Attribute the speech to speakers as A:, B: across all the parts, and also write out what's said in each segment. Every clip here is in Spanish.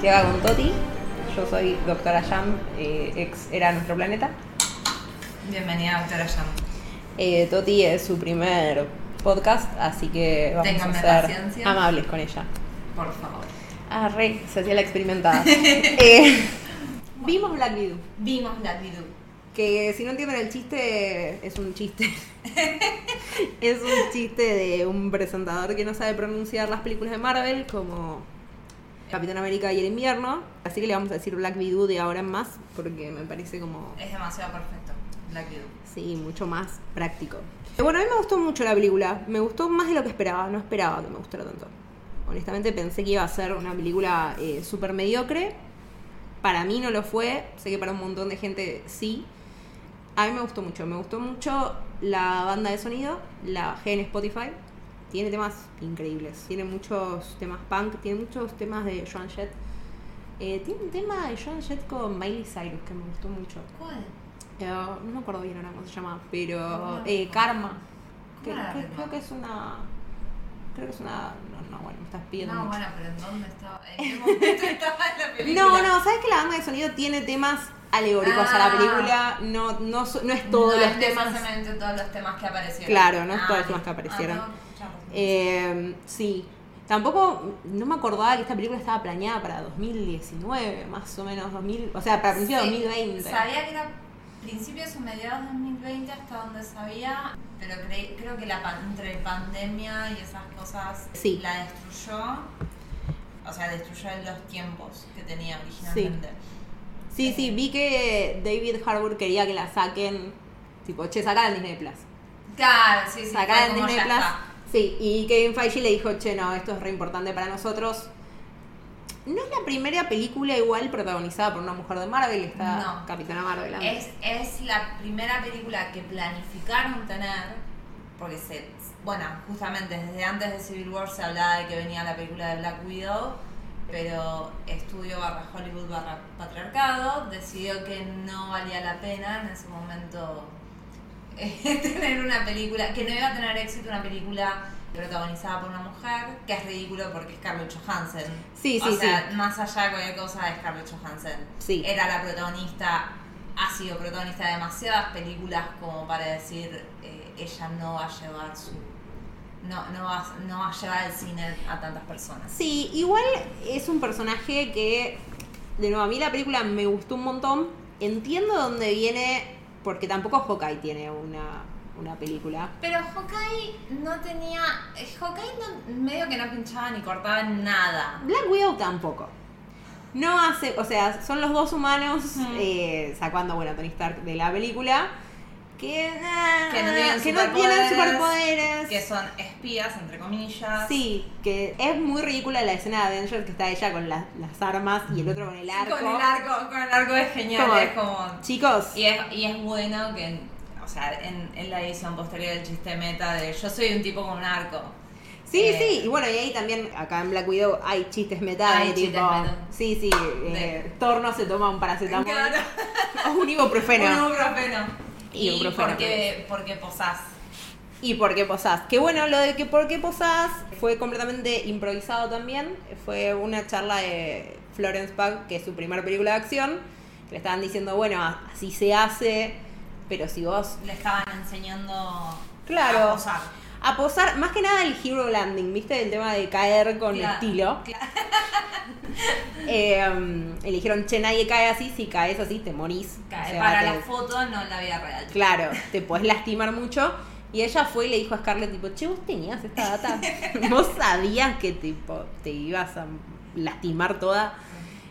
A: Santiago con Toti. Yo soy doctora Jam, eh, ex era nuestro planeta.
B: Bienvenida, doctora Jam.
A: Eh, Toti es su primer podcast, así que vamos a ser
B: paciencia.
A: amables con ella.
B: Por favor.
A: Ah, re, se hacía la experimentada. Eh, vimos Black Widow,
B: Vimos la Widow.
A: que si no entienden el chiste, es un chiste. es un chiste de un presentador que no sabe pronunciar las películas de Marvel como Capitán América y el invierno. Así que le vamos a decir Black Widow de ahora en más, porque me parece como...
B: Es demasiado perfecto. Black Widow.
A: Sí, mucho más práctico. Bueno, a mí me gustó mucho la película. Me gustó más de lo que esperaba. No esperaba que me gustara tanto. Honestamente pensé que iba a ser una película eh, súper mediocre. Para mí no lo fue. Sé que para un montón de gente sí. A mí me gustó mucho. Me gustó mucho la banda de sonido. La G en Spotify. Tiene temas increíbles. Tiene muchos temas punk. Tiene muchos temas de Joan Jett. Eh, tiene un tema de Joan Jett con Miley Cyrus que me gustó mucho.
B: ¿Cuál?
A: Eh, no me acuerdo bien ahora cómo se llama, pero
B: No.
A: eh, Karma. Creo que es una. Creo que es una. No, no, bueno, me estás pidiendo.
B: No,
A: mucho.
B: bueno, pero ¿en dónde estaba? ¿En qué momento estaba en la película?
A: no, no, ¿sabes que la banda de sonido tiene temas alegóricos a la
B: Ah.
A: película? No, no, no es todos
B: no
A: los
B: es
A: temas.
B: todos los temas que aparecieron.
A: Claro, no es todos los
B: Ah,
A: temas que aparecieron.
B: ah, no.
A: Eh, sí. Tampoco, no me acordaba que esta película estaba planeada para 2019, más o menos 2000, o sea, para principios de
B: Sí,
A: 2020.
B: Sabía que era principios o mediados de 2020 hasta donde sabía, pero cre- creo que la entre pandemia y esas cosas
A: Sí.
B: la destruyó. O sea, destruyó los tiempos que tenía originalmente.
A: Sí, sí, vi que David Harbour quería que la saquen, tipo, che, sacala en Disney Plus.
B: Claro, sí, sí.
A: Sacala en Disney Plus.
B: está.
A: Sí, y Kevin Feige le dijo, che, no, esto es re importante para nosotros. No es la primera película igual protagonizada por una mujer de Marvel, está
B: No.
A: Capitana Marvel.
B: Es, es la primera película que planificaron tener, porque se, bueno, justamente desde antes de Civil War se hablaba de que venía la película de Black Widow, pero estudio barra Hollywood barra patriarcado decidió que no valía la pena en ese momento tener una película, que no iba a tener éxito una película protagonizada por una mujer, que es ridículo porque es Scarlett Johansson.
A: Sí,
B: o
A: sí,
B: sea,
A: sí.
B: más allá de cualquier cosa de Scarlett Johansson.
A: Sí.
B: Era la protagonista, ha sido protagonista de demasiadas películas como para decir eh, ella no va a llevar su. No, no, va, no va a llevar el cine a tantas personas.
A: Sí, igual es un personaje que, de nuevo, a mí la película me gustó un montón. Entiendo dónde viene, porque tampoco Hawkeye tiene una, una película.
B: Pero Hawkeye no tenía. Hawkeye no- medio que no pinchaba ni cortaba nada.
A: Black Widow tampoco. No hace, o sea, son los dos humanos, eh, sacando, bueno, a Tony Stark de la película, que, ah,
B: Que no tienen
A: que no tienen
B: superpoderes. Que son espías, entre comillas.
A: Sí, que es muy ridícula la escena de Avengers que está ella con las, las armas y el otro con el arco.
B: Con el arco, con el arco es genial,
A: Como-
B: es como.
A: Chicos,
B: Y es, y es bueno que, o sea, en, en la edición posterior del chiste meta de yo soy un tipo con un arco.
A: Sí,
B: Eh,
A: sí, y bueno, y ahí también, acá en Black Widow hay chistes meta
B: Hay
A: de
B: chistes
A: tipo.
B: meta.
A: Sí, sí, eh, Thor no se toma un paracetamol.
B: Claro.
A: O un ibuprofeno.
B: Un ibuprofeno.
A: Y
B: Y, porque, porque posás.
A: Y por qué posás. Que bueno, lo de que por qué posás fue completamente improvisado también. Fue una charla de Florence Pugh, que es su primera película de acción. Que le estaban diciendo, bueno, así se hace, pero si vos
B: Le estaban enseñando
A: Claro.
B: a posar.
A: A posar, más que nada el hero landing, ¿viste? El tema de caer con
B: Claro,
A: estilo.
B: claro.
A: Eh, y le dijeron, che, nadie cae así, si caes así te morís.
B: Cae
A: O sea,
B: Para
A: te-
B: la foto, no en la vida real.
A: Claro, te podés lastimar mucho. Y ella fue y le dijo a Scarlett, tipo, che, vos tenías esta data. vos sabías que tipo, te ibas a lastimar toda.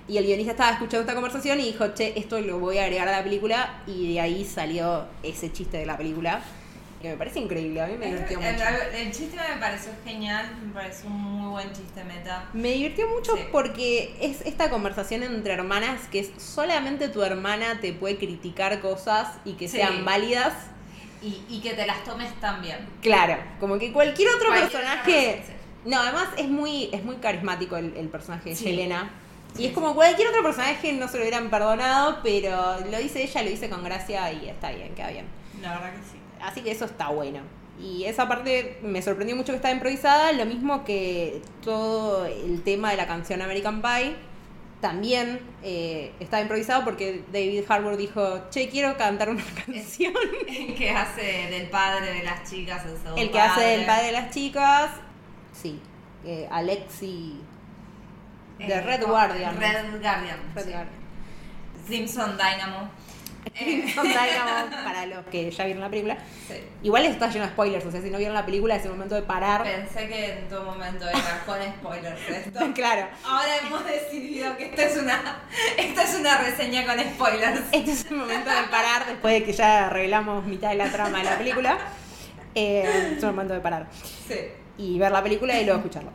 A: Y el guionista estaba escuchando esta conversación y dijo, che, esto lo voy a agregar a la película. Y de ahí salió ese chiste de la película. Que me parece increíble, a mí me
B: El,
A: divirtió mucho.
B: el chiste me pareció genial, me pareció un muy buen chiste meta.
A: Me divirtió mucho
B: Sí.
A: porque es esta conversación entre hermanas que es solamente tu hermana te puede criticar cosas y que
B: Sí.
A: sean válidas.
B: Y, y que te las tomes también.
A: Claro, como que cualquier otro
B: Cualquier
A: personaje. No, además es muy, es muy carismático el, el personaje de
B: Sí.
A: Yelena. Y es como cualquier otro personaje no se lo hubieran perdonado, pero lo dice ella, lo dice con gracia y está bien, queda bien.
B: La verdad que sí.
A: Así que eso está bueno. Y esa parte me sorprendió mucho que estaba improvisada, lo mismo que todo el tema de la canción American Pie, también eh, estaba improvisado porque David Harbour dijo, che, quiero cantar una canción.
B: El que hace del padre de las chicas, el segundo
A: El que hace del padre de las chicas, sí, eh, Alexi de
B: Eh,
A: Red
B: con-
A: Guardian.
B: Red Guardian.
A: Red
B: sí.
A: Guardian.
B: Simpson Dynamo.
A: Son Dynamo, para los que ya vieron la película.
B: sí.
A: Igual está lleno de spoilers, o sea, si no vieron la película es el momento de parar.
B: Pensé que en todo momento era con spoilers esto.
A: claro.
B: Ahora hemos decidido que esta es una, esta es una reseña con spoilers.
A: Este es el momento de parar después de que ya revelamos mitad de la trama de la película. Eh, es el momento de parar.
B: Sí.
A: y ver la película y luego escucharlo.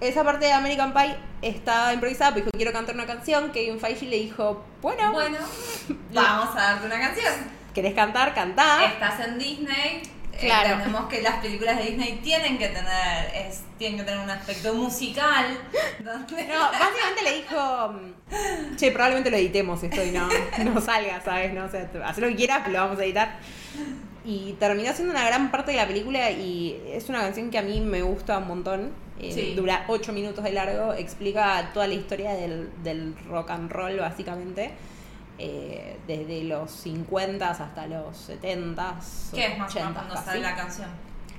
A: Esa parte de American Pie estaba improvisada, pues dijo, quiero cantar una canción. Kevin Feige le dijo, bueno,
B: Bueno, vamos a darte una canción.
A: ¿querés cantar? Cantá.
B: Estás en Disney.
A: Claro.
B: Entendemos que las películas de Disney tienen que tener, es, tienen que tener un aspecto musical. Donde
A: No, básicamente le dijo, mm, che, probablemente lo editemos esto y no, no salga, ¿sabes? No, o sea, haz lo que quieras, pero lo vamos a editar. Y terminó siendo una gran parte de la película y es una canción que a mí me gusta un montón. Eh,
B: Sí.
A: Dura 8 minutos de largo, explica toda la historia del, del rock and roll, básicamente. eh, desde los 50 hasta los 70
B: ¿Qué es más o menos
A: 80
B: cuando
A: casi.
B: sale la canción?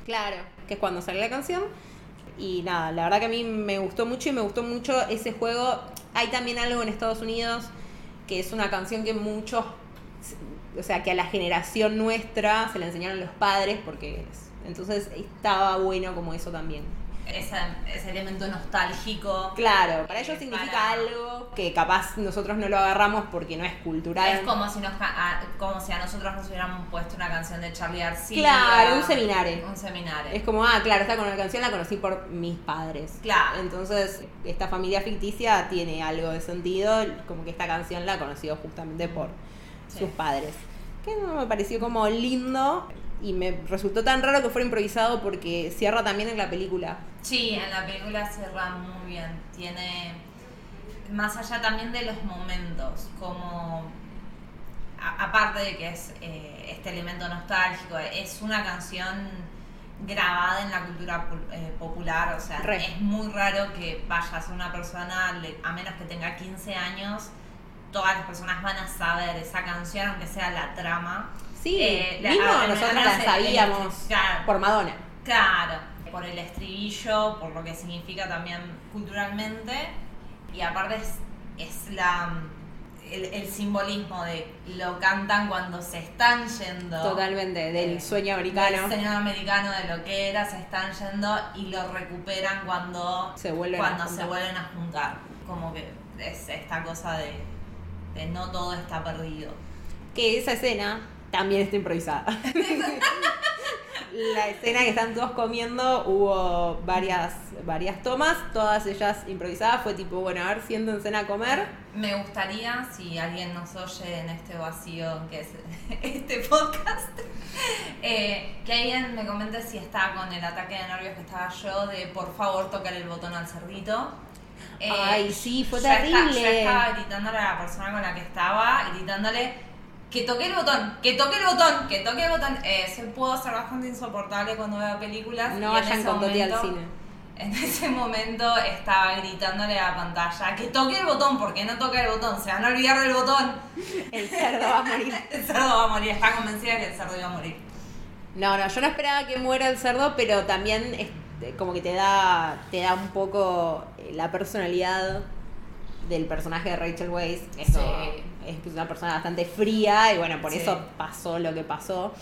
A: Claro, que es cuando sale la canción. Y nada, la verdad que a mí me gustó mucho y me gustó mucho ese juego. Hay también algo en Estados Unidos que es una canción que muchos, o sea, que a la generación nuestra se la enseñaron los padres porque es- entonces estaba bueno como eso también.
B: Ese, ese elemento nostálgico.
A: Claro, para ellos significa
B: para-
A: algo que capaz nosotros no lo agarramos porque no es cultural.
B: Es como si, nos, a, como si a nosotros nos hubiéramos puesto una canción de Charlie García.
A: Claro, un seminario.
B: Un seminario.
A: Es como, ah, claro, esta con canción la conocí por mis padres.
B: Claro.
A: Entonces, esta familia ficticia tiene algo de sentido, como que esta canción la conoció justamente por
B: Sí.
A: sus padres. Que no me pareció como lindo y me resultó tan raro que fuera improvisado porque cierra también en la película.
B: Sí, en la película cierra muy bien. Tiene, más allá también de los momentos, como, a- aparte de que es eh, este elemento nostálgico, es una canción grabada en la cultura eh, popular, o sea,
A: Re.
B: es muy raro que vayas a una persona, a menos que tenga 15 años, todas las personas van a saber esa canción, aunque sea la trama.
A: Sí,
B: Eh, la-
A: mismo nosotros
B: menos
A: la
B: el- el-
A: sabíamos
B: claro.
A: por Madonna.
B: Claro, por el estribillo, por lo que significa también culturalmente, y aparte es, es la el, el simbolismo de lo cantan cuando se están yendo.
A: Totalmente, del
B: eh,
A: sueño americano.
B: Del sueño americano de lo que era, se están yendo y lo recuperan cuando
A: Se vuelven a
B: cuando se
A: juntar.
B: vuelven a juntar. Como que es esta cosa de, de no todo está perdido.
A: Que esa escena también está improvisada. la escena que están todos comiendo, hubo varias, varias tomas, todas ellas improvisadas. Fue tipo, bueno, a ver, siéntense a comer.
B: Me gustaría, si alguien nos oye en este vacío que es este podcast, eh, que alguien me comente si está con el ataque de nervios que estaba yo, de por favor tocar el botón al cerdito. Eh,
A: Ay, sí, fue terrible.
B: yo estaba gritándole a la persona con la que estaba, gritándole que toque el botón, que toque el botón, que toque el botón. Eh, se puedo ser bastante insoportable cuando veo películas.
A: No vayan con Toti al cine.
B: en ese momento estaba gritándole a la pantalla que toque el botón, porque no toca el botón, se van a olvidar del botón.
A: El cerdo va a morir.
B: El cerdo va a morir, está convencida que el cerdo iba a morir.
A: No, no, yo no esperaba que muera el cerdo, pero también es como que te da, te da un poco eh, la personalidad del personaje de Rachel Weisz. Eso
B: Sí.
A: es que es una persona bastante fría y bueno, por
B: Sí.
A: eso pasó lo que pasó.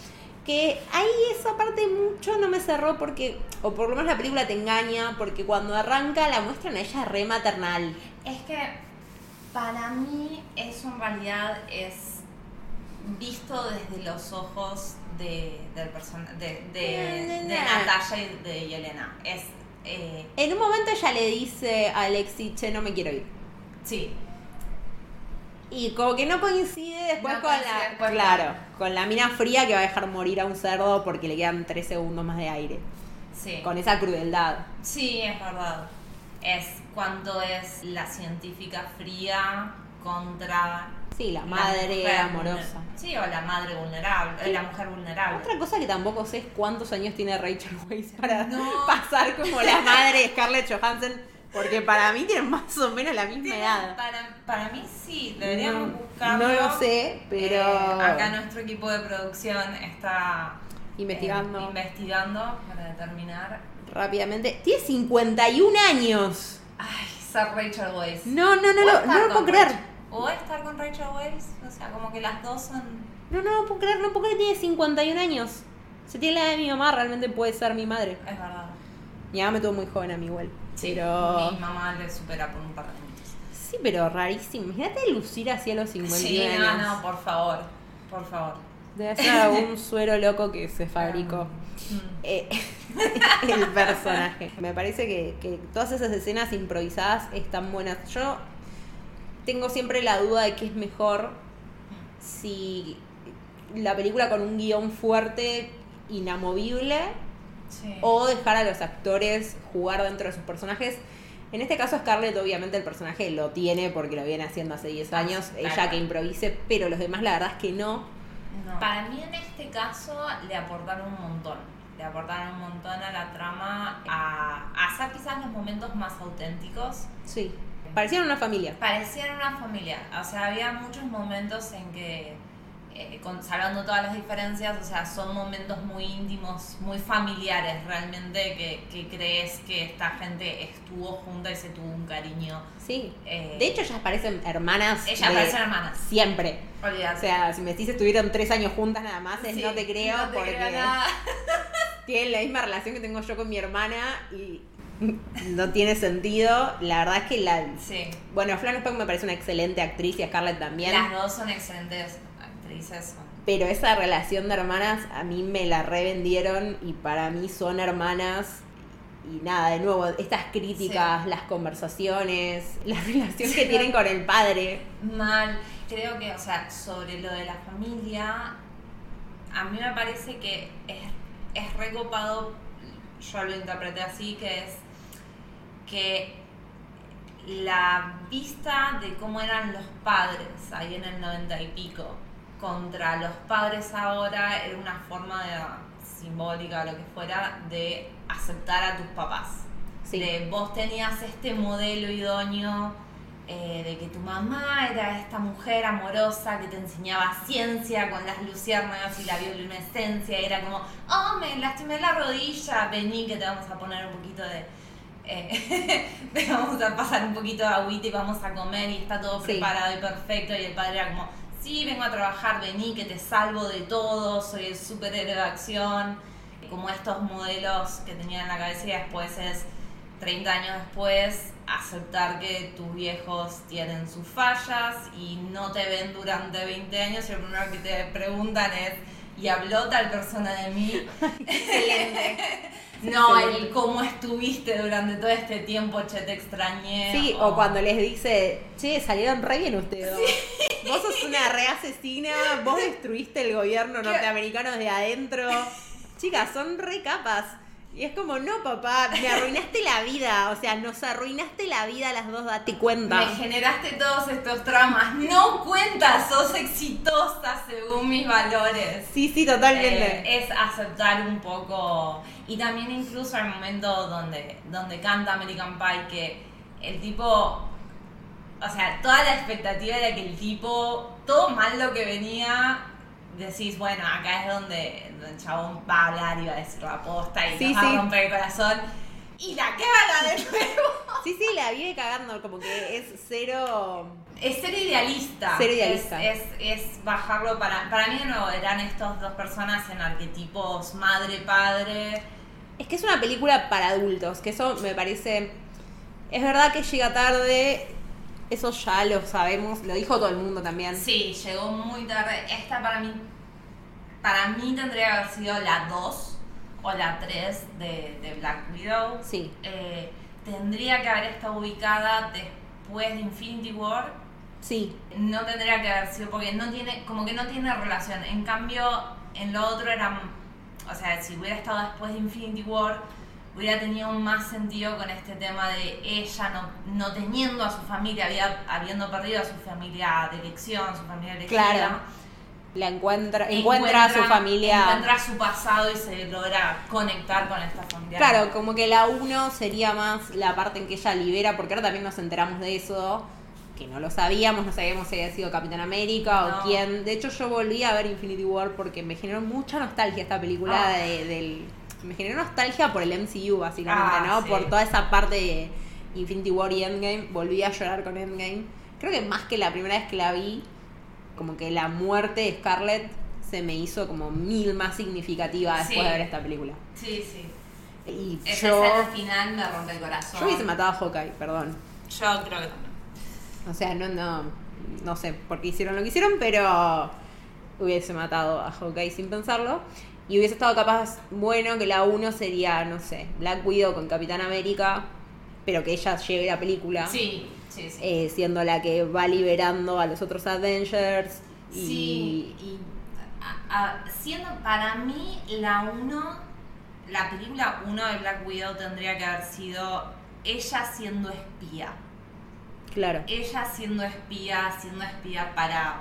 A: Que ahí esa parte mucho no me cerró porque, o por lo menos la película te engaña, porque cuando arranca la muestran a ella re maternal.
B: Es que para mí eso en realidad es visto desde los ojos de, del person- de, de,
A: Eh,
B: de. Natalia y de Yelena. Es, eh,
A: En un momento ella le dice a Alexi, che, no me quiero ir.
B: Sí,
A: Y como que no coincide después
B: No
A: con
B: coincide
A: la. claro, con la mina fría que va a dejar morir a un cerdo porque le quedan tres segundos más de aire.
B: sí.
A: Con esa crueldad.
B: Sí, es verdad. Es cuánto es la científica fría contra
A: Sí, la madre amorosa.
B: Sí, o la madre vulnerable, la mujer vulnerable.
A: Otra cosa que tampoco sé es cuántos años tiene Rachel Weisz para
B: No.
A: pasar como la madre de Scarlett Johansson. Porque para mí tienen más o menos la misma edad.
B: Para, para mí sí, deberíamos
A: No,
B: buscarlo.
A: no lo sé, pero-
B: Eh, acá nuestro equipo de producción está
A: Investigando.
B: eh, investigando para determinar.
A: Rápidamente. Tiene 51 años.
B: Ay, ser Rachel Weisz.
A: No, no, no,
B: O
A: lo-
B: estar
A: no lo puedo creer.
B: Rachel- O estar con Rachel Weisz. O sea, como que las dos son.
A: No, no, no puedo creer, no puedo creer tiene 51 años. Si tiene la edad de mi mamá, realmente puede ser mi madre.
B: Es verdad.
A: Mi mamá me tuvo muy joven a mí igual.
B: Sí,
A: Pero.
B: Mi mamá le supera por un par de minutos.
A: Sí, pero rarísimo. Imagínate lucir así a los 51
B: Sí,
A: años.
B: no, no, por favor. Por favor.
A: Debe ser algún suero loco que se fabricó.
B: Mm.
A: Eh, el personaje. Me parece que, que todas esas escenas improvisadas están buenas. Yo tengo siempre la duda de que es mejor si la película con un guion fuerte, inamovible,
B: Sí.
A: o dejar a los actores jugar dentro de sus personajes. En este caso Scarlett obviamente el personaje lo tiene porque lo viene haciendo hace 10 años,
B: Claro.
A: ella que improvise, pero los demás la verdad es que no.
B: No. Para mí en este caso le aportaron un montón. Le aportaron un montón a la trama, a, a hacer quizás los momentos más auténticos.
A: Sí. Parecieron una familia.
B: Parecían una familia. O sea, había muchos momentos en que, eh, con- salvando todas las diferencias, o sea, son momentos muy íntimos, muy familiares realmente, que, que crees que esta gente estuvo junta y se tuvo un cariño.
A: Sí.
B: Eh,
A: De hecho ellas parecen hermanas.
B: Ellas parecen hermanas.
A: Siempre.
B: Olvídate.
A: O sea, si me decís estuvieron tres años juntas nada más, es
B: Sí,
A: no te creo
B: no te
A: porque
B: creo nada.
A: tienen la misma relación que tengo yo con mi hermana y no tiene sentido. La verdad es que la...
B: Sí.
A: Bueno, Florence Pugh me parece una excelente actriz y a Scarlett también.
B: Las dos son excelentes
A: Pero esa relación de hermanas a mí me la revendieron y para mí son hermanas. Y nada, de nuevo, estas críticas, las conversaciones, la relación que tienen con el padre.
B: Mal. Creo que, o sea, sobre lo de la familia, a mí me parece que es, es recopado, yo lo interpreté así, que es que la vista de cómo eran los padres ahí en el noventa y pico contra los padres ahora era una forma de, simbólica o lo que fuera de aceptar a tus papás.
A: Sí.
B: De vos tenías este modelo idóneo eh, de que tu mamá era esta mujer amorosa que te enseñaba ciencia con las luciérnagas y la bioluminescencia. Era como, oh, me lastimé la rodilla, vení que te vamos a poner un poquito de... eh, te vamos a pasar un poquito de agüita y vamos a comer y está todo
A: Sí.
B: preparado y perfecto. Y el padre era como, sí, vengo a trabajar, vení que te salvo de todo, soy el superhéroe de acción. Como estos modelos que tenía en la cabeza y después es 30 años después aceptar que tus viejos tienen sus fallas y no te ven durante 20 años y lo primero que te preguntan es ¿y habló tal persona de mí?
A: Excelente.
B: No, el cómo estuviste durante todo este tiempo, che, te extrañé.
A: Sí, o cuando les dice, che, salieron re bien ustedes. Vos sos una re asesina, vos destruiste el gobierno norteamericano desde adentro. Chicas, son re capas. Y es como, no, papá, me arruinaste la vida. O sea, nos arruinaste la vida a las dos, date cuenta.
B: Me generaste todos estos traumas. No cuentas, sos exitosa según mis valores.
A: Sí, sí, totalmente.
B: Eh, es aceptar un poco y también incluso el momento donde, donde canta American Pie que el tipo o sea toda la expectativa era que el tipo todo mal lo que venía decís bueno acá es donde, donde el chabón va a hablar y va a decir la posta y
A: Sí,
B: nos va
A: sí.
B: a romper el corazón y la caga de nuevo
A: Sí, sí, la vive cagando, como que es cero.
B: Es ser idealista.
A: Ser idealista.
B: Es, es, es bajarlo para. Para mí, de nuevo, eran estas dos personas en arquetipos madre-padre.
A: Es que es una película para adultos, que eso me parece. Es verdad que llega tarde, eso ya lo sabemos, lo dijo todo el mundo también.
B: Sí, llegó muy tarde. Esta para mí. Para mí tendría que haber sido la 2 o la 3 de, de Black Widow.
A: Sí.
B: Eh, tendría que haber estado ubicada después de Infinity War.
A: Sí,
B: no tendría que haber sido porque no tiene como que no tiene relación en cambio en lo otro era o sea si hubiera estado después de Infinity War hubiera tenido más sentido con este tema de ella no, no teniendo a su familia había, habiendo perdido a su familia de elección su familia elegida
A: Claro. la encuentra, encuentra, a su familia.
B: Encuentra su pasado y se logra conectar con esta familia.
A: Claro, como que la uno sería más la parte en que ella libera, porque ahora también nos enteramos de eso, que no lo sabíamos, no sabíamos si había sido Capitán América
B: No.
A: o quién. De hecho, yo volví a ver Infinity War porque me generó mucha nostalgia esta película
B: Ah.
A: de- del... Me generó nostalgia por el MCU, básicamente,
B: Ah,
A: ¿no?
B: sí.
A: Por toda esa parte de Infinity War y Endgame. Volví a llorar con Endgame. Creo que más que la primera vez que la vi, como que la muerte de Scarlett se me hizo como mil más significativa después
B: Sí.
A: de ver esta película.
B: Sí, sí.
A: Y
B: Esa
A: yo,
B: escena final me rompe el corazón.
A: yo hubiese matado a Hawkeye, perdón.
B: Yo creo que también.
A: O sea, no, no, no sé por qué hicieron lo que hicieron, pero hubiese matado a Hawkeye sin pensarlo. Y hubiese estado capaz, bueno, que la uno sería, no sé, Black Widow con Capitán América, pero que ella lleve la película,
B: Sí, sí, sí.
A: eh, siendo la que va liberando a los otros Avengers. Y,
B: Sí, y a- a- siendo para mí la 1, la película 1 de Black Widow tendría que haber sido ella siendo espía.
A: Claro,
B: Ella siendo espía, siendo espía para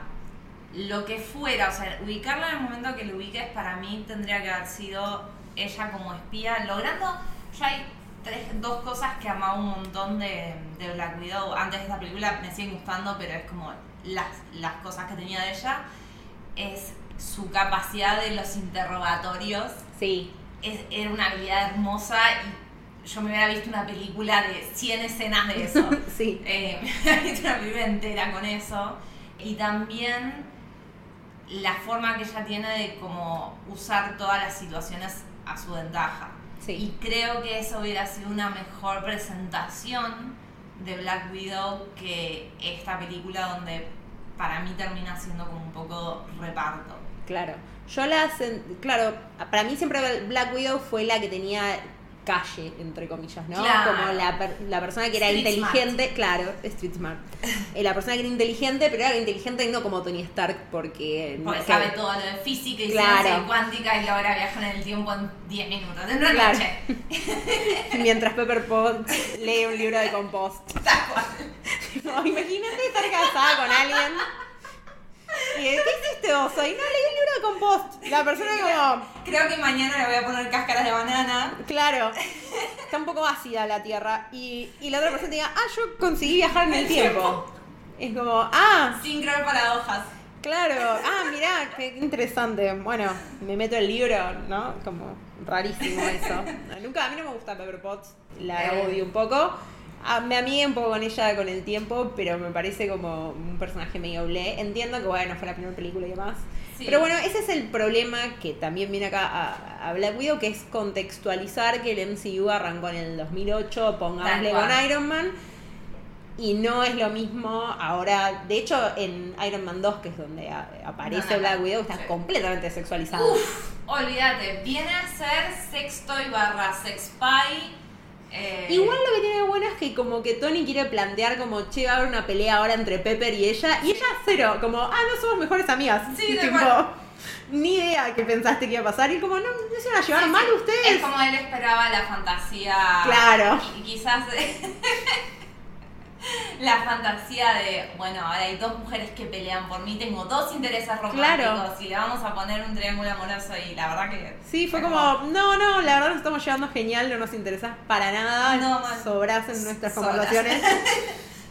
B: lo que fuera. O sea, ubicarla en el momento que lo ubiques para mí tendría que haber sido ella como espía, logrando. Ya hay tres, dos cosas que amaba un montón de, de Black Widow. Antes de esta película me siguen gustando, pero es como las, las cosas que tenía de ella. Es su capacidad de los interrogatorios.
A: sí,
B: Es, era una habilidad hermosa y yo me hubiera visto una película de 100 escenas de eso.
A: sí.
B: Eh, me había visto una película entera con eso. Y también la forma que ella tiene de como usar todas las situaciones a su ventaja.
A: Sí.
B: Y creo que eso hubiera sido una mejor presentación de Black Widow que esta película donde para mí termina siendo como un poco reparto.
A: Claro. Yo la claro, para mí siempre Black Widow fue la que tenía calle, entre comillas, ¿no?
B: Claro.
A: Como la, per- la persona que era
B: Street
A: inteligente, claro, street smart. Eh, la persona que era inteligente, pero era inteligente no como Tony Stark, porque...
B: Porque
A: que-
B: sabe todo lo de física y
A: Claro.
B: ciencia cuántica y logra viajar en el tiempo en 10 minutos. En una
A: Claro.
B: noche.
A: Mientras Pepper Potts lee un libro de compost.
B: Tal cual.
A: No, imagínate estar casada con alguien. Y ¿qué hiciste vos hoy? No, leí un libro de compost. La persona como...
B: Creo que mañana le voy a poner cáscaras de banana.
A: Claro, está un poco ácida la Tierra. Y, y la otra persona te diga, ah, yo conseguí viajar en el tiempo. Es como, ah,
B: Sin creer paradojas.
A: claro, ah, mirá, qué interesante. Bueno, me meto el libro, ¿no? Como rarísimo eso. Nunca, a mí no me gusta Pepper Potts, la
B: Eh.
A: odio un poco. Ah, me amigué un poco con ella con el tiempo, pero me parece como un personaje medio ble. Entiendo que, bueno, fue la primera película y demás.
B: Sí.
A: Pero bueno, ese es el problema que también viene acá a, a Black Widow, que es contextualizar que el MCU arrancó en el 2008, pongámosle con. Iron Man, y no es lo mismo ahora. De hecho, en Iron Man 2, que es donde a- aparece
B: No,
A: Black. Widow, está
B: Sí.
A: completamente sexualizada.
B: Uf, olvídate, viene a ser sextoy barra sexpy. Eh,
A: Igual lo que tiene de bueno es que como que Tony quiere plantear como, che, va a haber una pelea ahora entre Pepper y ella, y ella cero, como, ah, no somos mejores amigas.
B: Sí,
A: tipo, ni idea que pensaste que iba a pasar, y como, no, no se van a llevar
B: sí,
A: mal
B: sí.
A: ustedes.
B: Es como él esperaba la fantasía.
A: Claro.
B: Y quizás. la fantasía de, bueno, ahora hay dos mujeres que pelean por mí, tengo dos intereses románticos
A: Claro.
B: y le vamos a poner un triángulo amoroso y la verdad que...
A: Sí, fue como, no, no, la verdad nos estamos llevando genial, no nos interesa para nada,
B: No,
A: sobras en nuestras
B: Sobras.
A: conversaciones.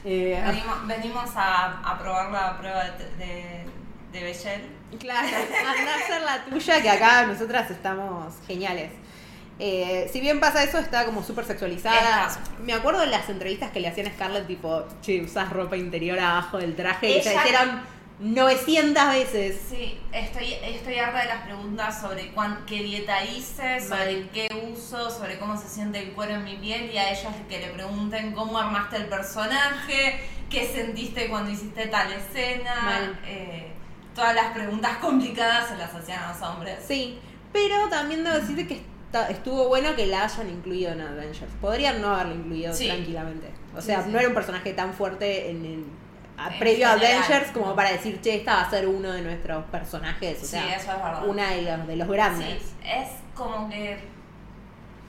A: Eh,
B: Venimos, venimos a, a probar la prueba de, de, de Bechel.
A: Claro, anda a hacer la tuya, que acá nosotras estamos geniales. Eh, si bien pasa eso, está como súper sexualizada. Me acuerdo de las entrevistas que le hacían a Scarlett, tipo, che, usás ropa interior abajo del traje, y se
B: Ella-
A: hicieron 900 veces.
B: Sí, estoy, estoy harta de las preguntas sobre cuán, qué dieta hice, sobre
A: Mal.
B: qué uso, sobre cómo se siente el cuero en mi piel y a ellas que le pregunten cómo armaste el personaje, qué sentiste cuando hiciste tal escena. Eh, todas las preguntas complicadas se las hacían a los hombres.
A: Sí, pero también debo decirte que estuvo bueno que la hayan incluido en Avengers. Podrían no haberla incluido
B: Sí.
A: tranquilamente. O sea,
B: Sí, sí.
A: no era un personaje tan fuerte en el a- previo a. Avengers como para decir, che, esta va a ser uno de nuestros personajes. O
B: Sí,
A: sea,
B: eso es verdad.
A: una de los, de los grandes.
B: Sí, es como que,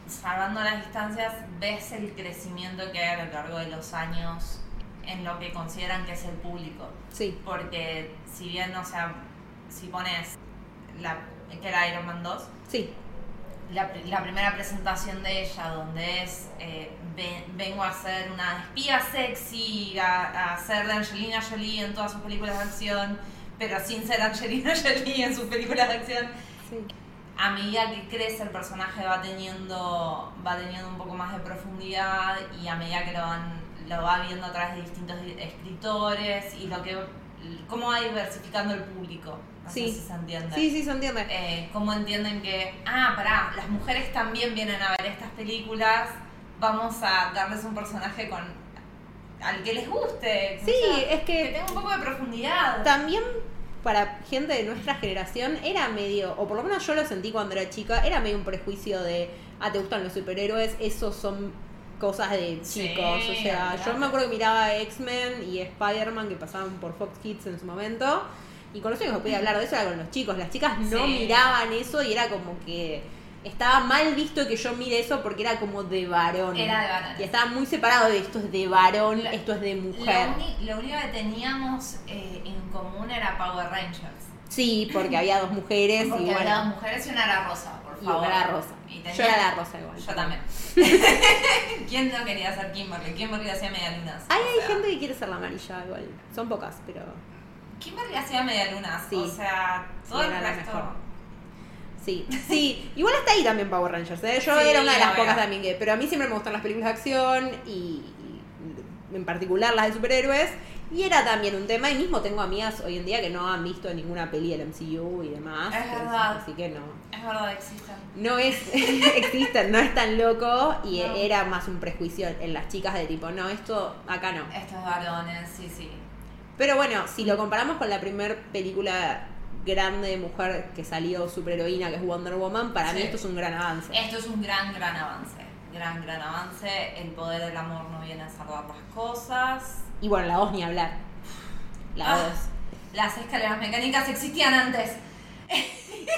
B: salvando las distancias, ves el crecimiento que hay a lo largo de los años en lo que consideran que es el público.
A: Sí.
B: Porque si bien, o sea, si pones la, que era Iron Man 2,
A: Sí,
B: la, pri- la primera presentación de ella, donde es eh, "Ven- vengo a ser una espía sexy, a, a ser de Angelina Jolie en todas sus películas de acción, pero sin ser Angelina Jolie en sus películas de acción.
A: sí.
B: A medida que crece el personaje va teniendo, va teniendo un poco más de profundidad y a medida que lo van, lo va viendo a través de distintos di- escritores y lo que cómo va diversificando el público. No
A: Sí.
B: sé si se entiende
A: Sí, sí, se entiende.
B: eh, cómo entienden que, ah, pará, las mujeres también vienen a ver estas películas, vamos a darles un personaje con al que les guste.
A: Sí,
B: o sea,
A: es que-
B: tenga un poco de profundidad.
A: También para gente de nuestra generación era medio, o por lo menos yo lo sentí cuando era chica, era medio un prejuicio de, ah, te gustan los superhéroes, esos son cosas de
B: Sí,
A: chicos. o sea, yo me acuerdo que miraba X-Men y Spider-Man que pasaban por Fox Kids en su momento. Y con los que podía hablar de eso era con los chicos. Las chicas no
B: Sí.
A: miraban eso y era como que estaba mal visto que yo mire eso porque era como de varón.
B: Era de varones.
A: Y estaba muy separado de esto es de varón,
B: La-
A: esto es de
B: Lo,
A: mujer.
B: lo único que teníamos eh, en común era Power Rangers.
A: Sí, porque había dos mujeres
B: Porque
A: y bueno.
B: había dos mujeres y una era rosa, por
A: Y
B: favor.
A: una era rosa.
B: Y tenía-
A: Yo la rosa igual.
B: Yo también. ¿Quién no quería ser Kimberly? Kimberly hacía medialunas.
A: Hay, hay
B: sea.
A: gente que quiere ser la amarilla igual. Son pocas, pero
B: Kimberly hacía medialunas.
A: Sí.
B: O sea, todo
A: Sí,
B: el
A: era la
B: resto.
A: mejor. sí. Sí, igual hasta ahí también Power Rangers. ¿eh? Yo
B: Sí,
A: era una de las pocas también que. Pero a mí siempre me gustan las películas de acción y, y en particular las de superhéroes. Y era también un tema, y mismo tengo amigas hoy en día que no han visto ninguna peli del MCU y demás.
B: Es verdad.
A: Así que no.
B: Es verdad, existen.
A: No es, existen, no es tan loco y
B: No.
A: era más un prejuicio en las chicas de tipo, no, esto acá no.
B: Estos varones, sí, sí.
A: Pero bueno, si lo comparamos con la primera película grande de mujer que salió superheroína, que es Wonder Woman, para mí esto es un gran avance.
B: Esto es un gran, gran avance. Gran, gran avance. El poder del amor no viene a salvar las cosas.
A: Y bueno, la 2 ni hablar. La
B: Ah,
A: 2.
B: Las escaleras mecánicas existían antes.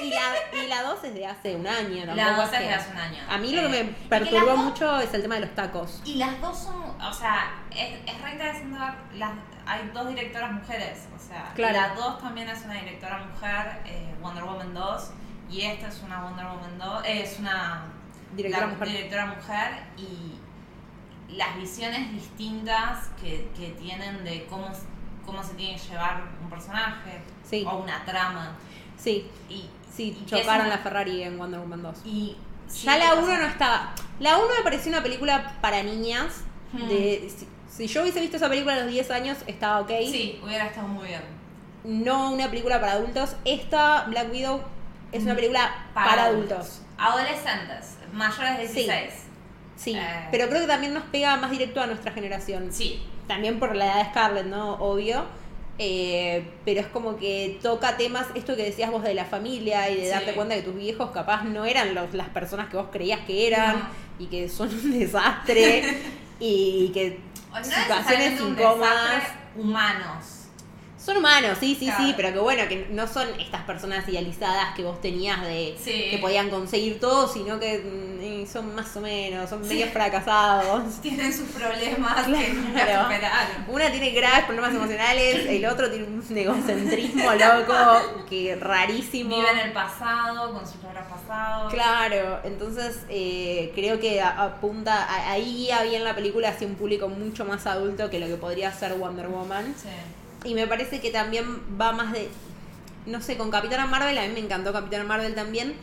A: Y la, y la 2 es de hace un año,
B: La
A: tampoco
B: dos es de hace un año.
A: A mí lo que
B: Eh,
A: me perturbó
B: dos-
A: mucho es el tema de los tacos.
B: Y las dos son, o sea, es, es re interesante ver, las, hay dos directoras mujeres, o sea,
A: Claro.
B: las dos también es una directora mujer, eh, Wonder Woman 2, y esta es una Wonder Woman 2, eh, es una
A: Directora
B: la
A: mujer.
B: directora mujer, y las visiones distintas que, que tienen de cómo, cómo se tiene que llevar un personaje
A: Sí.
B: o una trama.
A: Sí,
B: Y,
A: sí, chocaron
B: una-
A: la Ferrari en Wonder Woman 2.
B: Y sí,
A: Ya la
B: o
A: 1
B: sea,
A: no estaba. La 1 me pareció una película para niñas.
B: Hmm.
A: De, si, si yo hubiese visto esa película a los 10 años, estaba ok.
B: Sí, hubiera estado muy bien.
A: No una película para adultos. Esta, Black Widow, es una película para, adultos.
B: Adolescentes, mayores de
A: Sí.
B: 16.
A: Sí,
B: Eh.
A: pero creo que también nos pega más directo a nuestra generación.
B: Sí.
A: También por la edad de Scarlett, ¿no? Obvio. Eh, pero es como que toca temas, esto que decías vos de la familia y de
B: Sí.
A: darte cuenta que tus viejos capaz no eran los, las personas que vos creías que eran
B: No.
A: y que son un desastre y que
B: no
A: situaciones incómodas.
B: desastre, humanos.
A: Son humanos, sí, sí, sí, pero que bueno, que no son estas personas idealizadas que vos tenías de
B: Sí.
A: que podían conseguir todo, sino que mm, son más o menos, son medio fracasados.
B: Tienen sus problemas que nunca
A: Claro.
B: superaron.
A: Una tiene graves problemas emocionales, el otro tiene un egocentrismo loco, que rarísimo.
B: Viven el pasado, con sus logros pasados.
A: Claro, entonces eh, creo que apunta, a- ahí había en la película hacia un público mucho más adulto que lo que podría ser Wonder Woman.
B: Sí.
A: Y me parece que también va más de. No sé, con Capitana Marvel, a mí me encantó Capitana Marvel también.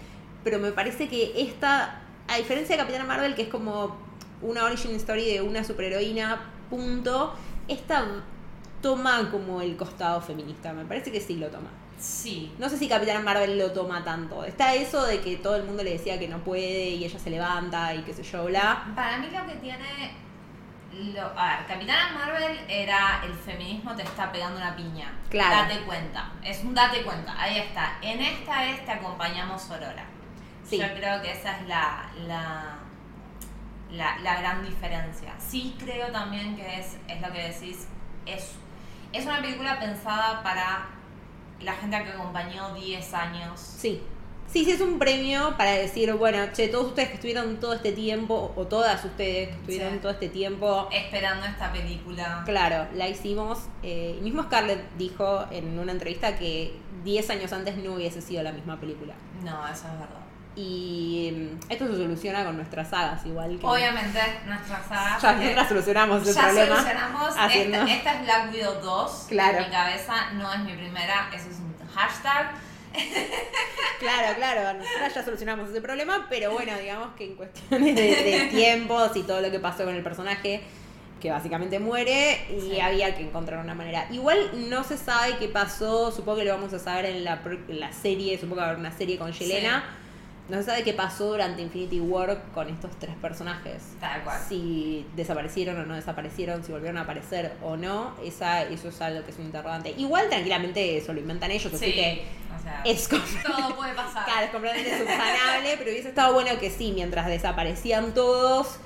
A: Pero me parece que esta. A diferencia de Capitana Marvel, que es como una origin story de una superheroína, punto. Esta toma como el costado feminista. Me parece que sí lo toma.
B: Sí.
A: No sé si Capitana Marvel lo toma tanto. Está eso de que todo el mundo le decía que no puede y ella se levanta y qué sé yo, bla.
B: Para mí lo que tiene... Lo, a ver, Capitana Marvel era el feminismo te está pegando una piña.
A: Claro.
B: Date cuenta. Es un date cuenta. Ahí está. En esta es te acompañamos Aurora.
A: Sí.
B: Yo creo que esa es la, la, la, la gran diferencia. Sí creo también que es, es lo que decís, es, es una película pensada para la gente que acompañó 10 años
A: Sí, Sí, sí, es un premio para decir, bueno, che, todos ustedes que estuvieron todo este tiempo, o todas ustedes que estuvieron
B: Sí.
A: todo este tiempo,
B: Esperando esta película.
A: claro, la hicimos. Eh, mismo Scarlett dijo en una entrevista que 10 años antes no hubiese sido la misma película.
B: No, eso es verdad.
A: Y mm, esto se soluciona con nuestras sagas, igual que.
B: Obviamente, nuestra saga.
A: Ya nosotras solucionamos el
B: ya
A: problema.
B: solucionamos.
A: haciendo-
B: Esta, esta es Black Widow 2.
A: Claro.
B: En mi cabeza no es mi primera, eso es un hashtag.
A: Claro, claro, nosotras ya solucionamos ese problema, pero bueno, digamos que en cuestiones de, de tiempos y todo lo que pasó con el personaje, que básicamente muere, y
B: Sí.
A: había que encontrar una manera. Igual no se sabe qué pasó, supongo que lo vamos a saber en la, la serie, supongo que va a haber una serie con Yelena. No se sabe qué pasó durante Infinity War con estos tres personajes.
B: Tal cual.
A: Si desaparecieron o no desaparecieron, si volvieron a aparecer o no, esa, eso es algo que es un interrogante. Igual tranquilamente eso lo inventan ellos, así
B: Sí.
A: que
B: O sea,
A: es
B: todo puede pasar.
A: Claro, es completamente subsanable, pero hubiese estado bueno que sí, mientras desaparecían todos,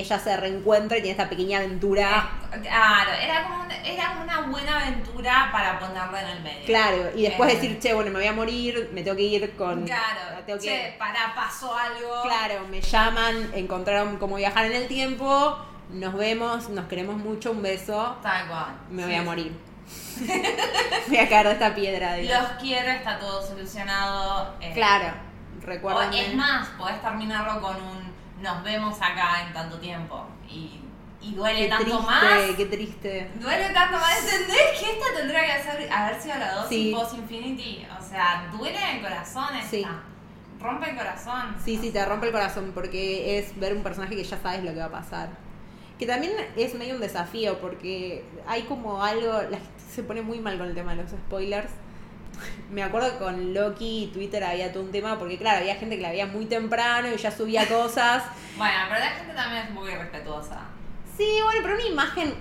A: ella se reencuentra y tiene esta pequeña aventura.
B: Claro, era como una, era una buena aventura para ponerla en el medio.
A: Claro, y después
B: Eh,
A: decir, che, bueno, me voy a morir, me tengo que ir con.
B: Claro,
A: tengo que-
B: che, pará, pasó algo.
A: Claro, me llaman, encontraron cómo viajar en el tiempo, nos vemos, nos queremos mucho, un beso,
B: Tal cual.
A: me
B: Sí,
A: voy a morir. voy a caer de esta piedra.
B: Los quiero, está todo solucionado. eh,
A: Claro, recuerden.
B: es más, podés terminarlo con un nos vemos acá en tanto tiempo. Y, y duele
A: Qué
B: tanto
A: triste,
B: más.
A: qué triste.
B: Duele tanto más, ¿entendés? Que esta tendría que hacer, haber sido la dosis
A: Sí.
B: post Infinity. O sea, duele el corazón esta.
A: Sí.
B: Rompe el corazón.
A: Sí, sí, te rompe el corazón porque es ver un personaje que ya sabes lo que va a pasar. Que también es medio un desafío porque hay como algo, la gente se pone muy mal con el tema de los spoilers. Me acuerdo que con Loki y Twitter había todo un tema porque claro, había gente que la veía muy temprano y ya subía cosas.
B: Bueno, pero la gente también es un poco irrespetuosa.
A: Sí, bueno, pero una imagen,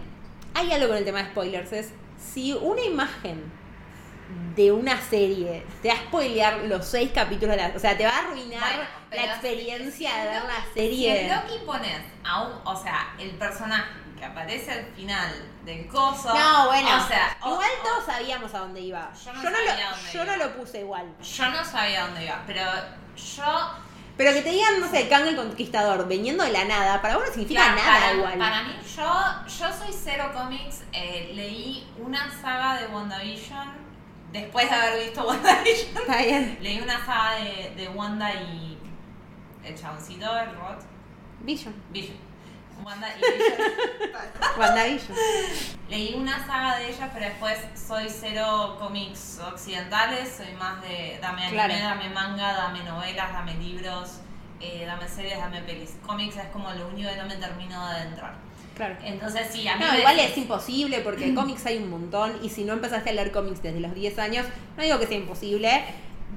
A: hay algo con el tema de spoilers, es si una imagen de una serie te va a spoilear los seis capítulos de la... O sea, te va a arruinar
B: Bueno,
A: la experiencia
B: si
A: de ver la
B: Si
A: serie.
B: en Loki pones a un, o sea, el personaje que aparece al final del coso.
A: No, bueno.
B: O sea,
A: igual
B: o-
A: todos sabíamos a dónde iba.
B: Yo no
A: lo,
B: sabía dónde
A: yo no lo puse igual.
B: Yo no sabía dónde iba, pero yo.
A: Pero que te digan, no sé, Kang el Conquistador, viniendo de la nada, para uno significa
B: Claro,
A: nada
B: para,
A: igual.
B: Para mí, yo, yo soy cero cómics. eh, leí una saga de WandaVision. Después de haber visto WandaVision,
A: Está bien.
B: leí una saga de, de Wanda y. El chaboncito, el robot.
A: Vision.
B: Vision. Wanda y Vision.
A: WandaVision.
B: Leí una saga de ellas, pero después soy cero cómics occidentales, soy más de dame anime,
A: Claro.
B: dame manga, dame novelas, dame libros, eh, dame series, dame pelis. Cómics es como lo único que no me termino de adentrar.
A: Claro.
B: Entonces sí, a mí
A: No,
B: me
A: igual es imposible porque cómics hay un montón y si no empezaste a leer cómics desde los 10 años, no digo que sea imposible.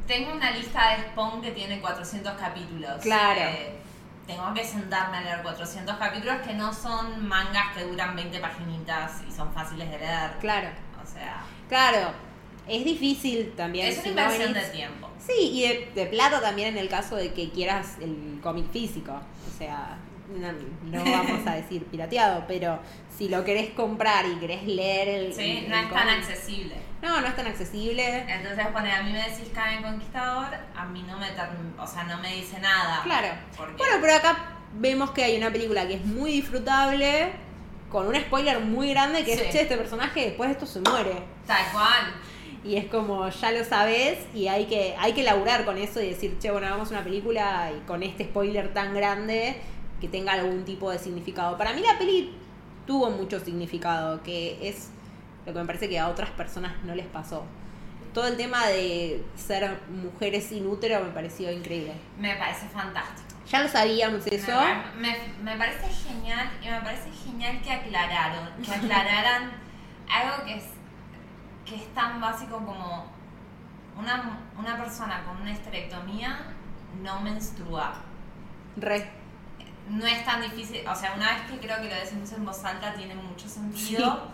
B: Tengo una lista de Spawn que tiene 400 capítulos.
A: Claro.
B: Eh, tengo que sentarme a leer 400 capítulos que no son mangas que duran 20 paginitas y son fáciles de leer.
A: Claro.
B: O sea,
A: Claro. Es difícil también.
B: es una
A: si no
B: inversión de tiempo.
A: Sí, y de, de plata también en el caso de que quieras el cómic físico. O sea, no, no vamos a decir pirateado, pero si lo querés comprar y querés leer el.
B: Sí,
A: el-
B: no
A: el
B: es tan accesible.
A: No, no es tan accesible.
B: Entonces, pone, a mí me decís Caen Conquistador, a mí no me, o sea, no me dice nada.
A: Claro.
B: Porque,
A: Bueno, pero acá vemos que hay una película que es muy disfrutable, con un spoiler muy grande, que
B: Sí.
A: es, che, este personaje después de esto se muere.
B: tal cual.
A: Y es como, ya lo sabes, y hay que, hay que laburar con eso y decir, che, bueno, hagamos una película y con este spoiler tan grande que tenga algún tipo de significado. Para mí la peli tuvo mucho significado, que es lo que me parece que a otras personas no les pasó. Todo el tema de ser mujeres sin útero me pareció increíble.
B: Me parece fantástico.
A: Ya lo sabíamos eso.
B: Me, me- me parece genial y me parece genial que aclararon, que aclararan algo que es, que es tan básico como una, una persona con una esterectomía no menstrua.
A: Re.
B: No es tan difícil, o sea, una vez que creo que lo decimos en voz alta tiene mucho sentido,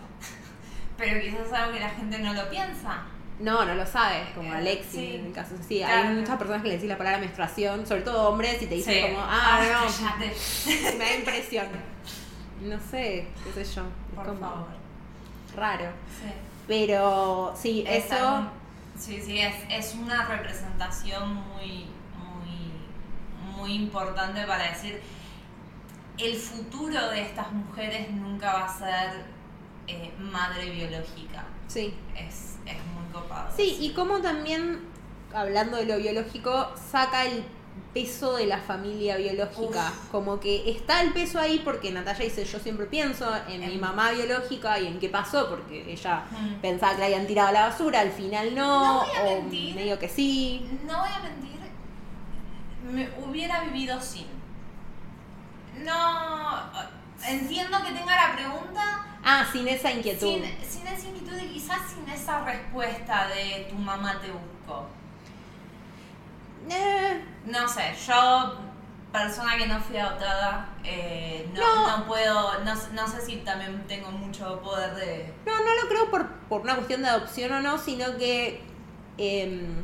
B: pero quizás es algo que la gente no lo piensa.
A: No, no lo sabes, como
B: Eh,
A: Alexi
B: sí.
A: en el caso. Sí,
B: Claro.
A: hay muchas personas que le decís la palabra menstruación, sobre todo hombres, y te dicen
B: Sí.
A: como, ah, no,
B: cállate.
A: me da impresión. No sé, qué sé yo. Es
B: Por
A: como
B: favor.
A: raro.
B: Sí.
A: Pero sí,
B: Es
A: eso.
B: Sí, sí, es, es una representación muy, muy, muy importante para decir el futuro de estas mujeres nunca va a ser eh, madre biológica.
A: Sí.
B: Es, es muy copado.
A: Sí, y como también, hablando de lo biológico, saca el peso de la familia biológica.
B: Uf.
A: Como que está el peso ahí porque Natalia dice, yo siempre pienso en mi mamá biológica y en qué pasó, porque ella
B: Mm.
A: pensaba que la habían tirado a la basura, al final no,
B: No voy a
A: o
B: mentir.
A: medio que sí.
B: No voy a mentir, me hubiera vivido sin. No, entiendo que tenga la pregunta
A: Ah, sin esa inquietud.
B: sin, sin esa inquietud y quizás sin esa respuesta de tu mamá te buscó.
A: Eh,
B: No sé, yo, persona que no fui adoptada, eh, no,
A: No.
B: no puedo, no, sé- no sé si también tengo mucho poder de...
A: No, no lo creo por, por una cuestión de adopción o no, sino que em,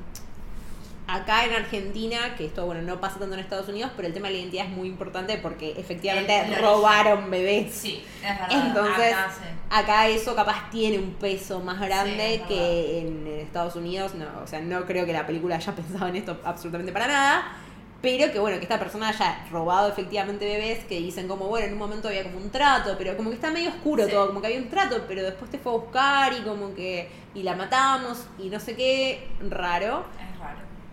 A: acá en Argentina, que esto bueno no pasa tanto en Estados Unidos, pero el tema de la identidad es muy importante porque efectivamente
B: El- el
A: robaron bebés.
B: Sí, es verdad.
A: Entonces,
B: acá sí.
A: acá eso capaz tiene un peso más grande que en, en Estados Unidos. No, o sea, no creo que la película haya pensado en esto absolutamente para nada. Pero que bueno, que esta persona haya robado efectivamente bebés que dicen como, bueno, en un momento había como un trato, pero como que está medio oscuro
B: Sí.
A: todo, como que había un trato, pero después te fue a buscar y como que, y la matamos y no sé qué, raro.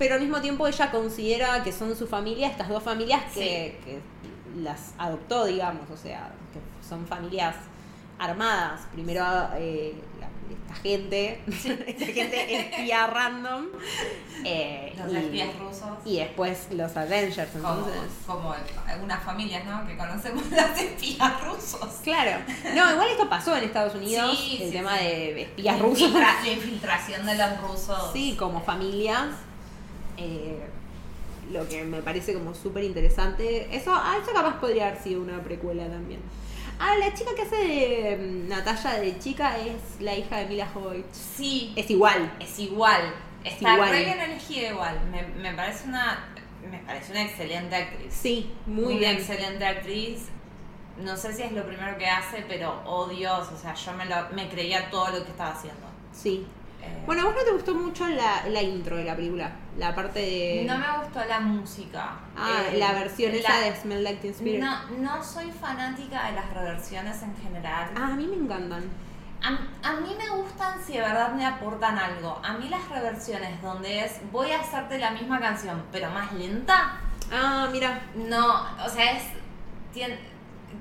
A: Pero al mismo tiempo ella considera que son su familia, estas dos familias que, que las adoptó, digamos, o sea, que son familias armadas. Primero eh, la- esta gente, esta gente espía random. eh,
B: Los
A: y,
B: espías rusos.
A: y después los Avengers,
B: Como,
A: entonces.
B: como algunas familias, ¿no? Que conocemos las espías rusos.
A: Claro. No, igual esto pasó en Estados Unidos,
B: Sí,
A: el
B: sí,
A: tema de espías rusos.
B: La infiltración de los rusos.
A: Sí, como familias. Eh, lo que me parece como súper interesante. Eso, ah, eso capaz podría haber sido una precuela también. Ah, la chica que hace de mm, Natalia de chica es la hija de Mila Jovovich.
B: Sí,
A: Es igual.
B: es igual. Está
A: igual.
B: re bien elegida igual. Me, me parece una. Me parece una excelente actriz.
A: Sí, muy
B: una
A: bien.
B: excelente actriz. No sé si es lo primero que hace, pero oh Dios, o sea, yo me, lo, me creía todo lo que estaba haciendo.
A: Sí. Bueno, ¿a vos no te gustó mucho la, la intro de la película? La parte de...
B: no me gustó la música.
A: Ah,
B: Eh,
A: la versión esa
B: la-
A: de Smell Like Teen Spirit.
B: No, no soy fanática de las reversiones en general.
A: Ah, a mí me encantan.
B: A, a mí me gustan si de verdad me aportan algo. A mí las reversiones donde es voy a hacerte la misma canción, pero más lenta,
A: Ah, mira.
B: no, o sea, es tiene,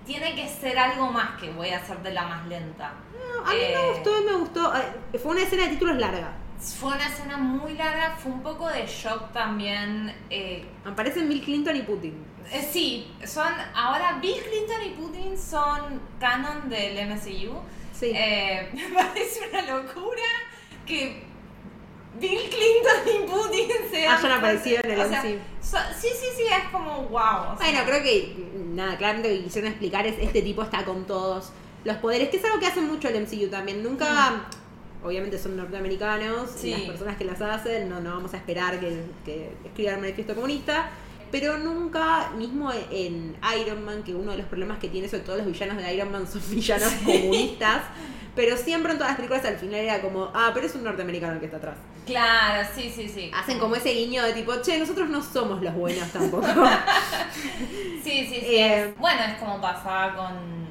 B: tiene que ser algo más que voy a hacerte la más lenta.
A: No, a mí
B: Eh,
A: me gustó, me gustó. Eh, Fue una escena de títulos larga.
B: Fue una escena muy larga, fue un poco de shock también. eh,
A: Aparecen Bill Clinton y Putin.
B: eh, sí, son ahora Bill Clinton y Putin son canon del MCU.
A: Sí.
B: Eh, me parece una locura que Bill Clinton y Putin sean.
A: Hayan aparecido en el
B: o sea,
A: MCU.
B: so- sí, sí, sí, es como wow. o sea,
A: Bueno, creo que nada, claramente lo que quisieron explicar es este tipo está con todos los poderes, que es algo que hace mucho el MCU también. Nunca, obviamente son norteamericanos,
B: Sí.
A: las personas que las hacen, no, no vamos a esperar que, que escriban el manifiesto comunista. Pero nunca, mismo en Iron Man, que uno de los problemas que tiene, sobre todo los villanos de Iron Man, son villanos comunistas. Pero siempre en todas las películas al final era como, ah, pero es un norteamericano el que está atrás.
B: Claro, sí, sí, sí.
A: Hacen como ese guiño de tipo, che, nosotros no somos los buenos tampoco.
B: Sí, sí, sí.
A: Eh,
B: es- bueno, es como pasaba con.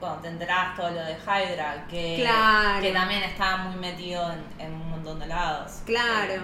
B: Cuando te enterabas todo lo de Hydra, que,
A: Claro.
B: que también estaba muy metido en, en un montón de lados.
A: claro.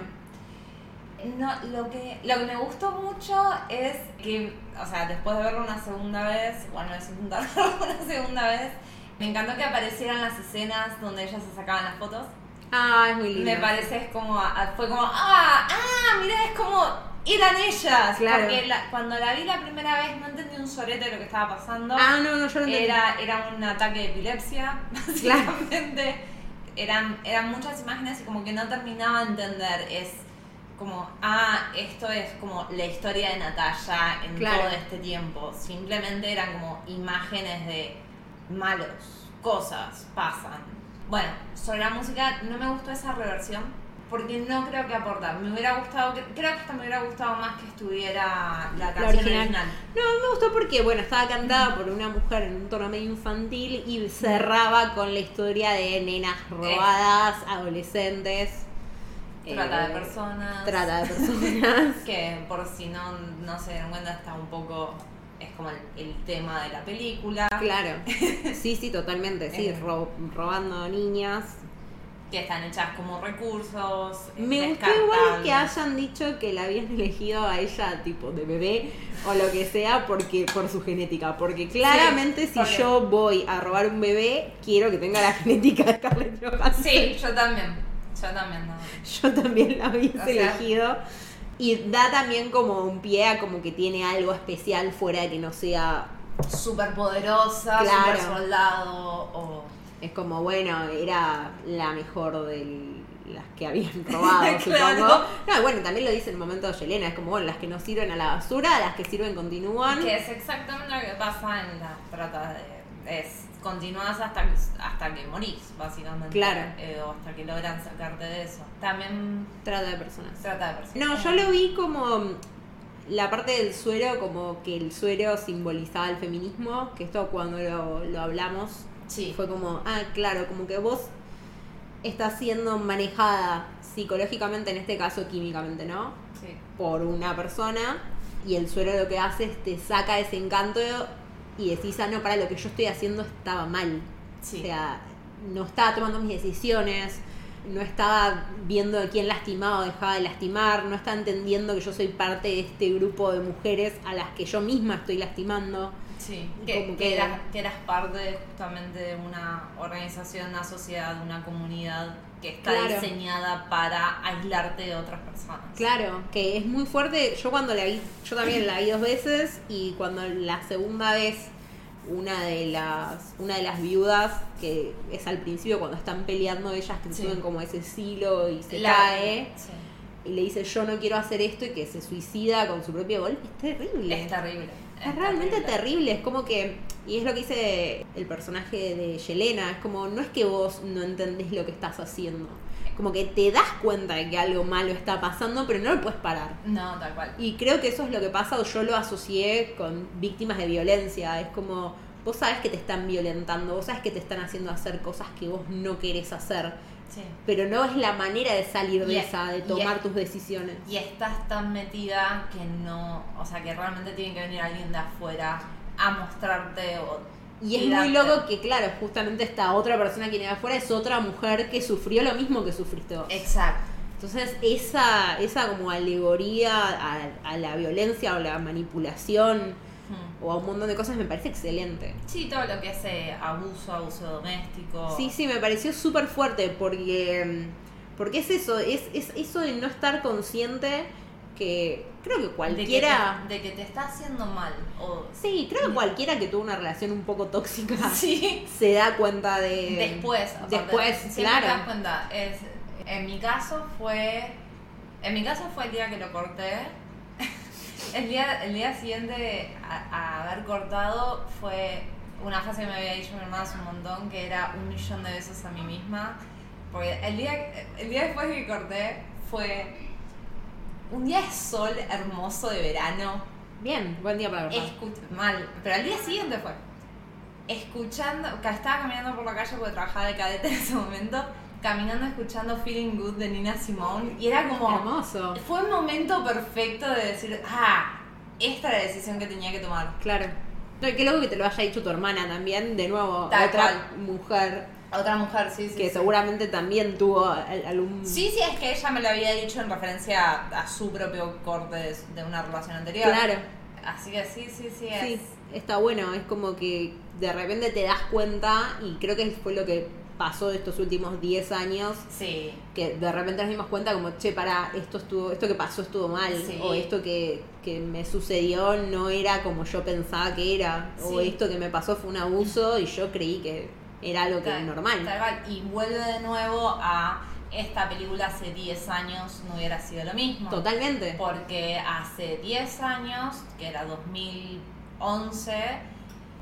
B: Eh, No, lo que, lo que me gustó mucho es que, o sea, después de verlo una segunda vez, bueno, intentar verlo una segunda vez, me encantó que aparecieran las escenas donde ellas se sacaban las fotos.
A: Ah, es muy lindo.
B: Me parece es como, fue como, ah, ah, mira, es como, eran ellas.
A: Claro.
B: Porque la- cuando la vi la primera vez no entendí un sorete de lo que estaba pasando.
A: Ah, no, no, yo lo entendí.
B: Era, era un ataque de epilepsia, básicamente. Eran, eran muchas imágenes y como que no terminaba de entender. Es como, ah, esto es como la historia de Natalia en
A: Claro.
B: todo este tiempo. Simplemente eran como imágenes de malos, cosas, pasan. Bueno, sobre la música no me gustó esa reversión porque no creo que aporta. Me hubiera gustado, creo que hasta me hubiera gustado más que estuviera la canción
A: original.
B: original.
A: No, me gustó porque, bueno, estaba cantada por una mujer en un tono medio infantil y cerraba con la historia de nenas robadas, adolescentes.
B: Trata
A: eh,
B: de personas.
A: Trata de personas.
B: Que por si no, no se dieron cuenta está un poco... Es como el, el tema de la película.
A: claro. Sí, sí, totalmente. Sí,
B: Eh.
A: ro- robando niñas.
B: Que están hechas como recursos.
A: Me gustó igual que hayan dicho que la habían elegido a ella tipo de bebé o lo que sea porque por su genética. Porque claramente si
B: porque-
A: yo voy a robar un bebé, quiero que tenga la genética de Scarlett Johansson.
B: Sí, yo también. Yo también, no.
A: Yo también la hubiese
B: O sea-
A: elegido. Y da también como un pie a como que tiene algo especial fuera de que no sea.
B: Súper poderosa,
A: Claro.
B: super soldado o...
A: Es como, bueno, era la mejor de las que habían robado,
B: Claro.
A: supongo. No, bueno, también lo dice en el momento de Yelena. Es como, bueno, las que no sirven a la basura, las que sirven continúan.
B: Que es exactamente lo que pasa en las tratas de... Es, continúas hasta que, hasta que morís, básicamente.
A: Claro.
B: Eh, o hasta que logran sacarte de eso. También
A: Trata de personas.
B: trata de personas.
A: No, yo lo vi como la parte del suero, como que el suero simbolizaba el feminismo, que esto cuando lo, lo hablamos
B: Sí.
A: fue como, ah, claro, como que vos estás siendo manejada psicológicamente, en este caso químicamente, ¿no?
B: Sí.
A: Por una persona y el suero lo que hace es te saca ese encanto y decís, ah, no, para lo que yo estoy haciendo estaba mal.
B: Sí.
A: O sea, no estaba tomando mis decisiones, no estaba viendo a quién lastimaba o dejaba de lastimar, no estaba entendiendo que yo soy parte de este grupo de mujeres a las que yo misma estoy lastimando.
B: Sí, que, eras, que eras parte justamente de una organización, una sociedad, una comunidad que está
A: Claro.
B: diseñada para aislarte de otras personas.
A: Claro, que es muy fuerte. Yo cuando la vi, yo también la vi dos veces y cuando la segunda vez una de las una de las viudas que es al principio cuando están peleando ellas que
B: Sí.
A: suben como ese silo y se
B: La-
A: cae
B: Sí.
A: y le dice yo no quiero hacer esto y que se suicida con su propio golpe es terrible
B: Es terrible.
A: Es realmente terrible, es como que, y es lo que dice el personaje de Yelena, es como, no es que vos no entendés lo que estás haciendo, como que te das cuenta de que algo malo está pasando, pero no lo puedes parar.
B: No, tal cual.
A: Y creo que eso es lo que pasa, o yo lo asocié con víctimas de violencia, es como, vos sabes que te están violentando, vos sabes que te están haciendo hacer cosas que vos no querés hacer,
B: Sí.
A: pero no es la manera de salir de
B: Y-
A: esa, de tomar tus decisiones.
B: Y estás tan metida que no, o sea, que realmente tiene que venir alguien de afuera a mostrarte o
A: Y es muy loco que, claro, justamente esta otra persona que viene de afuera es otra mujer que sufrió lo mismo que sufriste vos.
B: Exacto.
A: Entonces, esa, esa como alegoría a, a la violencia o la manipulación O a un montón de cosas me parece excelente.
B: Sí, todo lo que es eh, abuso, abuso doméstico.
A: Sí, sí, me pareció súper fuerte porque, porque es eso, es, es eso de no estar consciente que creo que
B: De que,
A: cualquiera...
B: te, de que te está haciendo mal. O,
A: Sí, creo que cualquiera que tuvo una relación un poco tóxica
B: sí.
A: se da cuenta de...
B: Después, aparte,
A: Después, claro.
B: te das cuenta. Es, en mi caso fue. En mi caso fue el día que lo corté. El, día, el día siguiente a, a haber cortado fue una frase que me había dicho mi hermana hace un montón, que era un millón de besos a mí misma. Porque el día, el día después de que corté fue un día de sol hermoso de verano.
A: Bien, buen día para cortar.
B: Mal, pero al día siguiente fue. Escuchando, estaba caminando por la calle porque trabajaba de cadete en ese momento, caminando escuchando Feeling Good de Nina Simone y era como
A: Hermoso.
B: fue un momento perfecto de decir, ah, esta era la decisión que tenía que tomar.
A: Claro. No, y qué loco que te lo haya dicho tu hermana también, de nuevo,
B: Tal
A: otra
B: cual.
A: mujer
B: Otra mujer, sí, sí.
A: que
B: sí.
A: seguramente también tuvo al- algún...
B: Sí, sí, es que ella me lo había dicho en referencia a, a su propio corte de, de una relación anterior.
A: Claro,
B: Así que sí, sí, sí, es.
A: sí, está bueno, es como que de repente te das cuenta y creo que fue lo que pasó de estos últimos 10 años
B: Sí,
A: que de repente nos dimos cuenta como, che, para, esto estuvo, esto que pasó estuvo mal,
B: Sí.
A: o esto que, que me sucedió no era como yo pensaba que era, o esto que me pasó fue un abuso y yo creí que era algo que
B: Tal-
A: normal.
B: tal. Y vuelve de nuevo a esta película hace 10 años no hubiera sido lo mismo.
A: Totalmente.
B: Porque hace 10 años, que era 2011,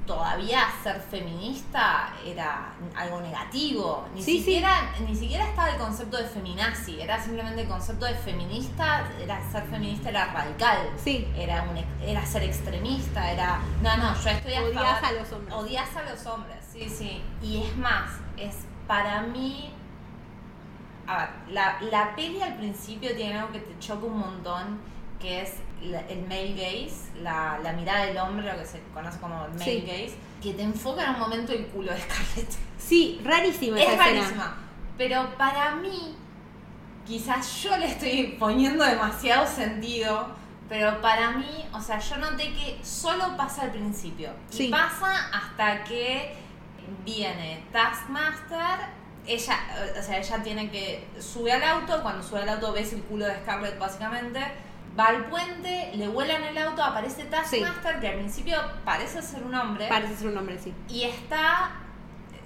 B: todavía ser feminista era algo negativo. Ni,
A: Sí, sí.
B: siquiera, ni siquiera estaba el concepto de feminazi, era simplemente el concepto de feminista, era ser feminista era radical.
A: Sí.
B: Era, un, era ser extremista, era... No, no, yo estoy a
A: Odias
B: favor-
A: a los hombres.
B: Odias a los hombres, sí, sí. Y es más, es para mí A ver, la, la peli al principio tiene algo que te choca un montón, que es el male gaze, la, la mirada del hombre, lo que se conoce como el male
A: Sí.
B: gaze, que te enfoca en un momento el culo de Scarlett.
A: Sí, rarísima esa
B: Es
A: escena.
B: rarísima. Pero para mí, quizás yo le estoy poniendo demasiado sentido, pero para mí, o sea, yo noté que solo pasa al principio.
A: Sí.
B: Y pasa hasta que viene Taskmaster. Ella, o sea, ella tiene que sube al auto, cuando sube al auto ves el culo de Scarlett básicamente, va al puente, le vuelan el auto, aparece Taskmaster, que al principio parece ser un hombre.
A: Parece ser un hombre, sí.
B: Y está,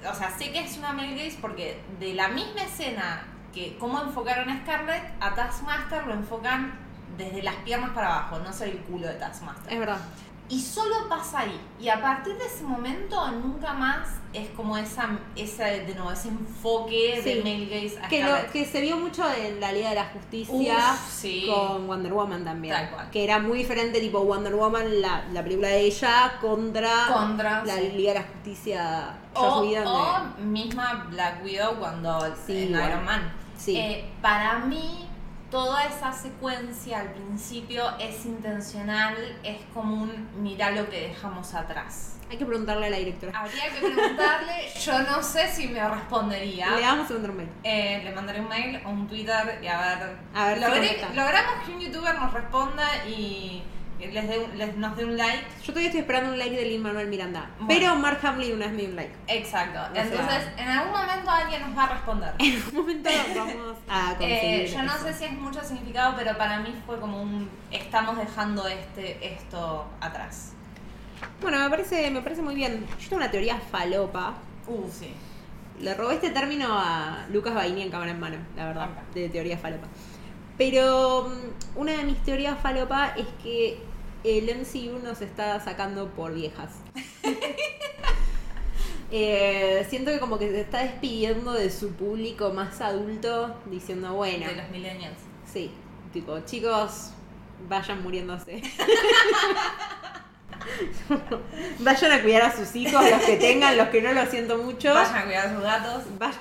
B: o sea, sé que es una male gaze porque de la misma escena que cómo enfocaron a Scarlett, a Taskmaster lo enfocan desde las piernas para abajo, no sé el culo de Taskmaster.
A: Es verdad.
B: Y solo pasa ahí. Y a partir de ese momento nunca más es como esa, esa de nuevo, ese enfoque
A: Sí.
B: de male gaze a
A: Que, lo, que se vio mucho en la Liga de la Justicia
B: Uf, sí.
A: con Wonder Woman también.
B: Tal cual.
A: Que era muy diferente, tipo Wonder Woman, la, la película de ella, contra,
B: Contra,
A: la
B: sí.
A: Liga de la Justicia.
B: O, o misma Black Widow cuando
A: Sí,
B: en
A: igual.
B: Iron Man.
A: Sí.
B: Eh, para mí, toda esa secuencia al principio es intencional, es como un mira lo que dejamos atrás.
A: Hay que preguntarle a la directora.
B: Habría que preguntarle, yo no sé si me respondería.
A: Le vamos a mandar un mail.
B: Eh, le mandaré un mail o un Twitter y a ver.
A: A ver
B: logré- logramos que un youtuber nos responda y les dé un- les- nos dé un like.
A: Yo todavía estoy esperando un like de Lin Manuel Miranda.
B: Bueno.
A: Pero Mark Hamlin una vez me dio un like.
B: Exacto. Entonces, en algún momento alguien nos va a responder.
A: En un momento vamos a conseguir.
B: Eh, yo no
A: eso.
B: sé si es mucho significado, pero para mí fue como un estamos dejando este esto atrás.
A: Bueno, me parece, me parece muy bien. Yo tengo una teoría falopa.
B: Uh, sí.
A: Le robé este término a Lucas Baini en cámara en mano, la verdad, de teoría falopa. Pero mm, una de mis teorías falopa es que el MCU nos está sacando por viejas. Eh, siento que como que se está despidiendo de su público más adulto, diciendo, bueno,
B: De los millennials.
A: sí, tipo, chicos, vayan muriéndose. vayan a cuidar a sus hijos, los que tengan, los que no, lo siento mucho.
B: Vayan a cuidar a sus gatos.
A: Vayan-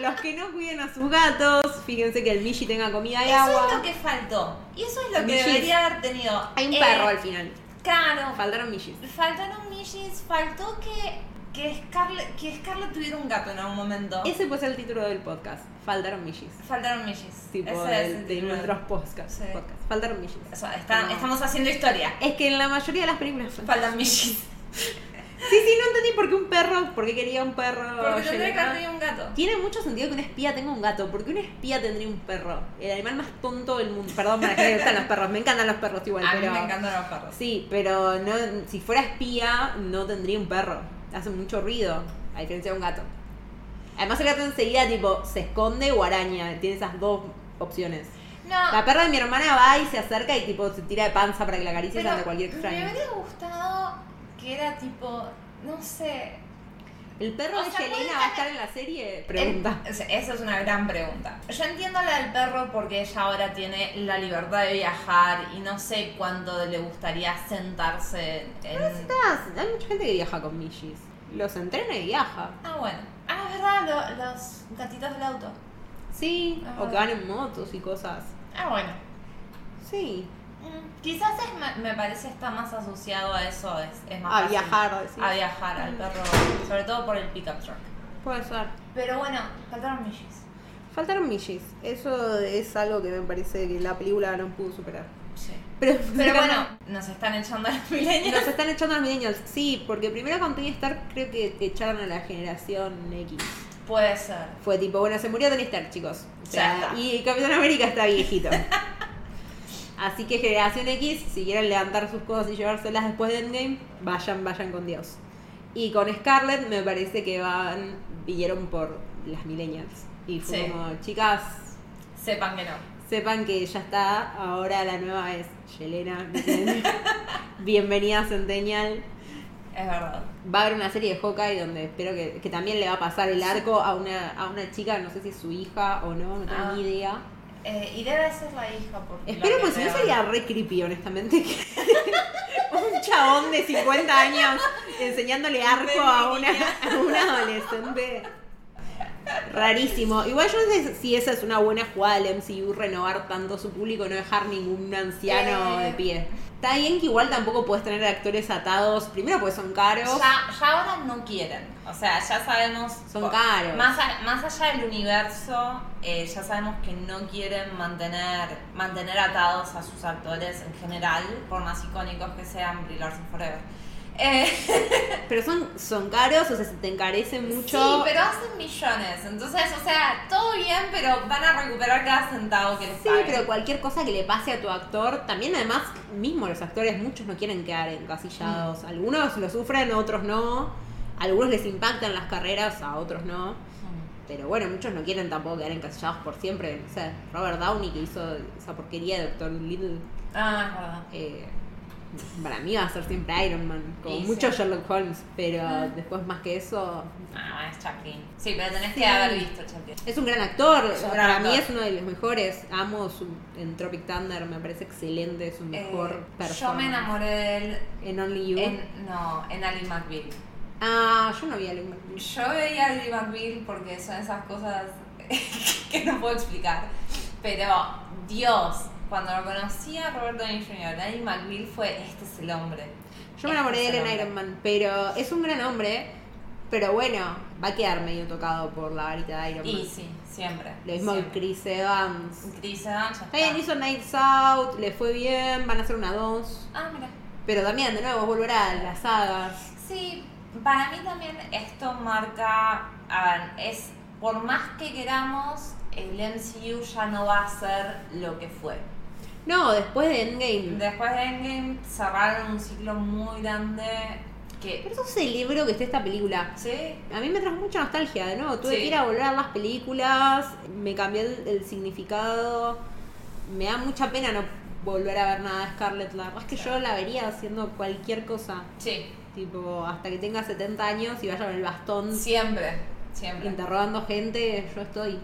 A: los que no cuiden a sus gatos, fíjense que el Mishi tenga comida y
B: Eso
A: agua.
B: es lo que faltó. Y eso es lo que debería haber tenido.
A: Hay un
B: Eh,
A: perro al final.
B: Claro.
A: Faltaron Mishis.
B: Faltaron Millis. Faltó que, que, Scarlett, que Scarlett tuviera un gato en algún momento.
A: Ese puede ser el título del podcast. Faltaron Mishis.
B: Faltaron Millis.
A: Tipo,
B: Ese es el
A: de
B: título.
A: nuestros podcasts.
B: Sí.
A: podcasts. Faltaron Mishis.
B: O sea, está-
A: No.
B: estamos haciendo historia.
A: Es que en la mayoría de las películas.
B: Faltan Millis.
A: Sí, sí, no entendí por qué un perro, por qué quería un perro.
B: Porque tendría que haber tenido un gato.
A: Tiene mucho sentido que un espía tenga un gato, porque un espía tendría un perro. El animal más tonto del mundo. Perdón, para que me gustan los perros, me encantan los perros igual,
B: A
A: pero.
B: mí me encantan los perros.
A: Sí, pero no, si fuera espía, no tendría un perro. Hace mucho ruido, a diferencia de un gato. Además, el gato enseguida, tipo, se esconde o araña. Tiene esas dos opciones.
B: No,
A: La perra de mi hermana va y se acerca y, tipo, se tira de panza para que la acaricie ante cualquier
B: me
A: extraño.
B: hubiera gustado que era tipo, no sé.
A: ¿El perro
B: O
A: de
B: sea,
A: Yelena va a
B: estar-
A: en la serie? Pregunta.
B: El- esa es una gran pregunta. Yo entiendo la del perro porque ella ahora tiene la libertad de viajar y no sé cuánto le gustaría sentarse en...
A: Estás- Hay mucha gente que viaja con Mishis. Los entrena y viaja.
B: Ah, bueno. Ah, es verdad, lo- los gatitos del auto.
A: Sí,
B: Ah.
A: o que van en motos y cosas.
B: Ah, bueno.
A: Sí.
B: Mm, Quizás es, me, me parece está más asociado a eso, es, es más
A: A
B: fácil.
A: viajar, decís.
B: A viajar al
A: Mm.
B: perro, sobre todo por el pickup truck.
A: Puede ser.
B: Pero bueno, faltaron millis.
A: Faltaron Mishis. Eso es algo que me parece que la película no pudo superar.
B: Sí.
A: Pero,
B: Pero bueno, nos están echando a los millennials.
A: Nos están echando a los millennials. Sí, porque primero con Tony Stark creo que echaron a la generación X.
B: Puede ser.
A: Fue tipo, bueno, se murió Tony Stark, chicos. O
B: Ya está.
A: y Capitán América está viejito. Así que generación X, si quieren levantar sus cosas y llevárselas después de Endgame, vayan, vayan con Dios. Y con Scarlett me parece que van, vinieron por las millennials. Y fue
B: Sí.
A: como, chicas,
B: Sepan que no.
A: sepan que ya está, ahora la nueva es Yelena. Bienvenida a Centennial.
B: Es verdad.
A: Va a haber una serie de Hawkeye donde espero que, que también le va a pasar el arco a una, a una chica, no sé si es su hija o no, no tengo
B: Ah.
A: ni idea.
B: Eh, y debe ser la hija. Porque
A: Espero,
B: la
A: pues
B: que
A: si no sería re creepy, honestamente. que un chabón de 50 años enseñándole arco a una, a una adolescente. Rarísimo. Igual yo no sé si esa es una buena jugada del MCU, renovar tanto su público, no dejar ningún anciano
B: Eh.
A: de pie. Está bien que igual tampoco puedes tener actores atados, primero porque son caros.
B: Ya, ya ahora no quieren. O sea, ya sabemos.
A: Son
B: por-
A: caros.
B: Más, a- más allá del universo, eh, ya sabemos que no quieren mantener, mantener atados a sus actores en general, por más icónicos que sean, Brie Larson Forever. Eh,
A: Pero son, son caros, o sea, se te encarece mucho.
B: Sí, pero hacen millones. Entonces, o sea, todo bien, pero van a recuperar cada centavo que les
A: Sí,
B: paguen.
A: pero cualquier cosa que le pase a tu actor, también además, mismo los actores, muchos no quieren quedar encasillados. Algunos lo sufren, otros no. Algunos les impactan las carreras, a otros no.
B: Mm.
A: Pero bueno, muchos no quieren tampoco quedar encasillados por siempre. No sé, Robert Downey que hizo esa porquería de Doctor Little,
B: Ah, es verdad.
A: eh, para mí va a ser siempre Iron Man, como
B: Y
A: mucho
B: sí.
A: Sherlock Holmes, pero
B: Ah.
A: después más que eso,
B: Ah, es Chaplin. Sí, pero tenés
A: Sí.
B: que haber visto Chaplin.
A: es un gran actor,
B: Es un
A: para
B: gran
A: mí
B: actor.
A: es uno de los mejores, amo su, en Tropic Thunder, me parece excelente, su mejor
B: Eh, yo
A: persona.
B: me enamoré de él
A: En Only You.
B: en, no, en Ali McBeal.
A: Ah, yo no vi a Luke McBeal.
B: Yo veía a Ali McBeal porque son esas cosas que no puedo explicar. Pero, Dios, cuando lo conocí a Robert Downey Jr., Ali McBeal fue, este es el hombre.
A: Yo me enamoré de él en Iron Man, pero es un gran hombre, pero bueno, va a quedar medio tocado por la varita de Iron Man.
B: Y sí, siempre.
A: Lo mismo que. Chris Evans.
B: Chris Evans ya
A: Está bien,
B: está.
A: hizo Nights Out, le fue bien, van a hacer una 2.
B: Ah, mira.
A: Pero también, de nuevo, volver a las sagas.
B: Sí, para mí también esto marca, a ver, es por más que queramos, el MCU ya no va a ser lo que fue.
A: No, después de Endgame.
B: Después de Endgame cerraron un ciclo muy grande que...
A: Por eso celebro que esté esta película.
B: Sí,
A: A mí me trajo mucha nostalgia, de nuevo. Tuve
B: Sí.
A: que ir a volver a las películas, me cambió el, el significado. Me da mucha pena no volver a ver nada de Scarlett. La verdad es que yo la vería haciendo cualquier cosa.
B: sí,
A: Tipo, hasta que tenga 70 años y vaya con el bastón
B: siempre, siempre.
A: interrogando gente, yo estoy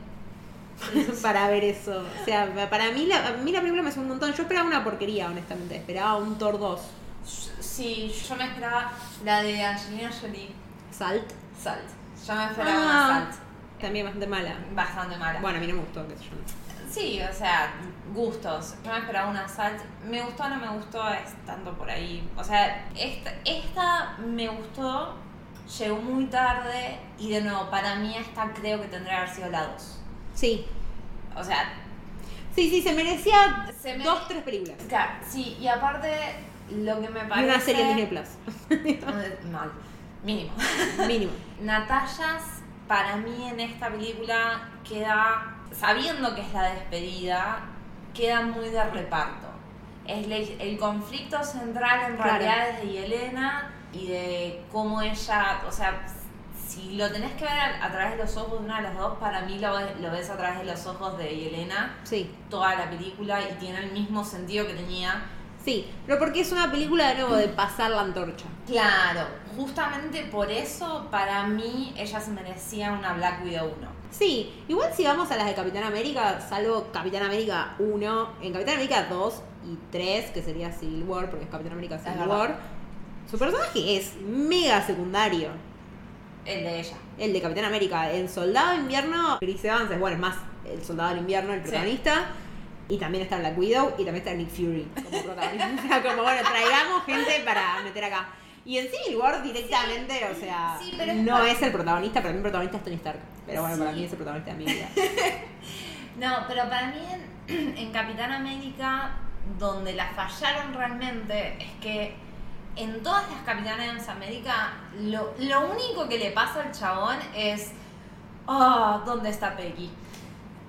A: para ver eso. O sea, para mí la, a mí la película me hace un montón. Yo esperaba una porquería, honestamente. Esperaba un Thor 2.
B: Sí, yo me esperaba la de Angelina Jolie,
A: Salt.
B: Salt. Yo me esperaba
A: Ah.
B: una Salt
A: También bastante mala.
B: bastante mala.
A: Bueno, a mí no me gustó, qué sé yo.
B: Sí, o sea, gustos. Yo me esperaba una Salt. Me gustó o no me gustó, es tanto por ahí. O sea, esta, esta me gustó, llegó muy tarde y de nuevo, para mí esta creo que tendría que haber sido la 2.
A: Sí.
B: O sea,
A: Sí, sí, se merecía
B: Se me-
A: dos, tres películas.
B: claro, sí, y aparte lo que me parece...
A: una serie en Disney Plus.
B: Mal, mínimo.
A: Mínimo.
B: Natallas, para mí en esta película queda, sabiendo que es la despedida, queda muy de reparto. Es le- el conflicto central en
A: Claro.
B: realidad es de Yelena y de cómo ella, o sea, si lo tenés que ver a, a través de los ojos de una de las dos, para mí lo, ves- lo ves a través de los ojos de Yelena
A: Sí.
B: toda la película y tiene el mismo sentido que tenía
A: Sí, pero porque es una película de nuevo de pasar la antorcha.
B: Claro, justamente por eso para mí ella se merecía una Black Widow 1.
A: Sí, igual si vamos a las de Capitán América, salvo Capitán América 1, en Capitán América 2 y 3, que sería Civil War, porque es Capitán América Civil. War, su personaje es mega secundario.
B: El de ella.
A: El de Capitán América, el Soldado de Invierno, Chris Evans es, bueno, es más el Soldado del Invierno, el
B: Sí.
A: protagonista. Y también está Black Widow y también está Nick Fury como protagonista. O sea, como bueno, traigamos gente para meter acá. Y en Civil War directamente, o sea,
B: Sí, pero
A: no es el protagonista, para mí el protagonista es Tony Stark. Pero bueno, para mí es el protagonista de mi vida.
B: No, pero para mí en, en Capitán América, donde la fallaron realmente, es que en todas las Capitanes América, lo, lo único que le pasa al chabón es, oh, ¿dónde está Peggy?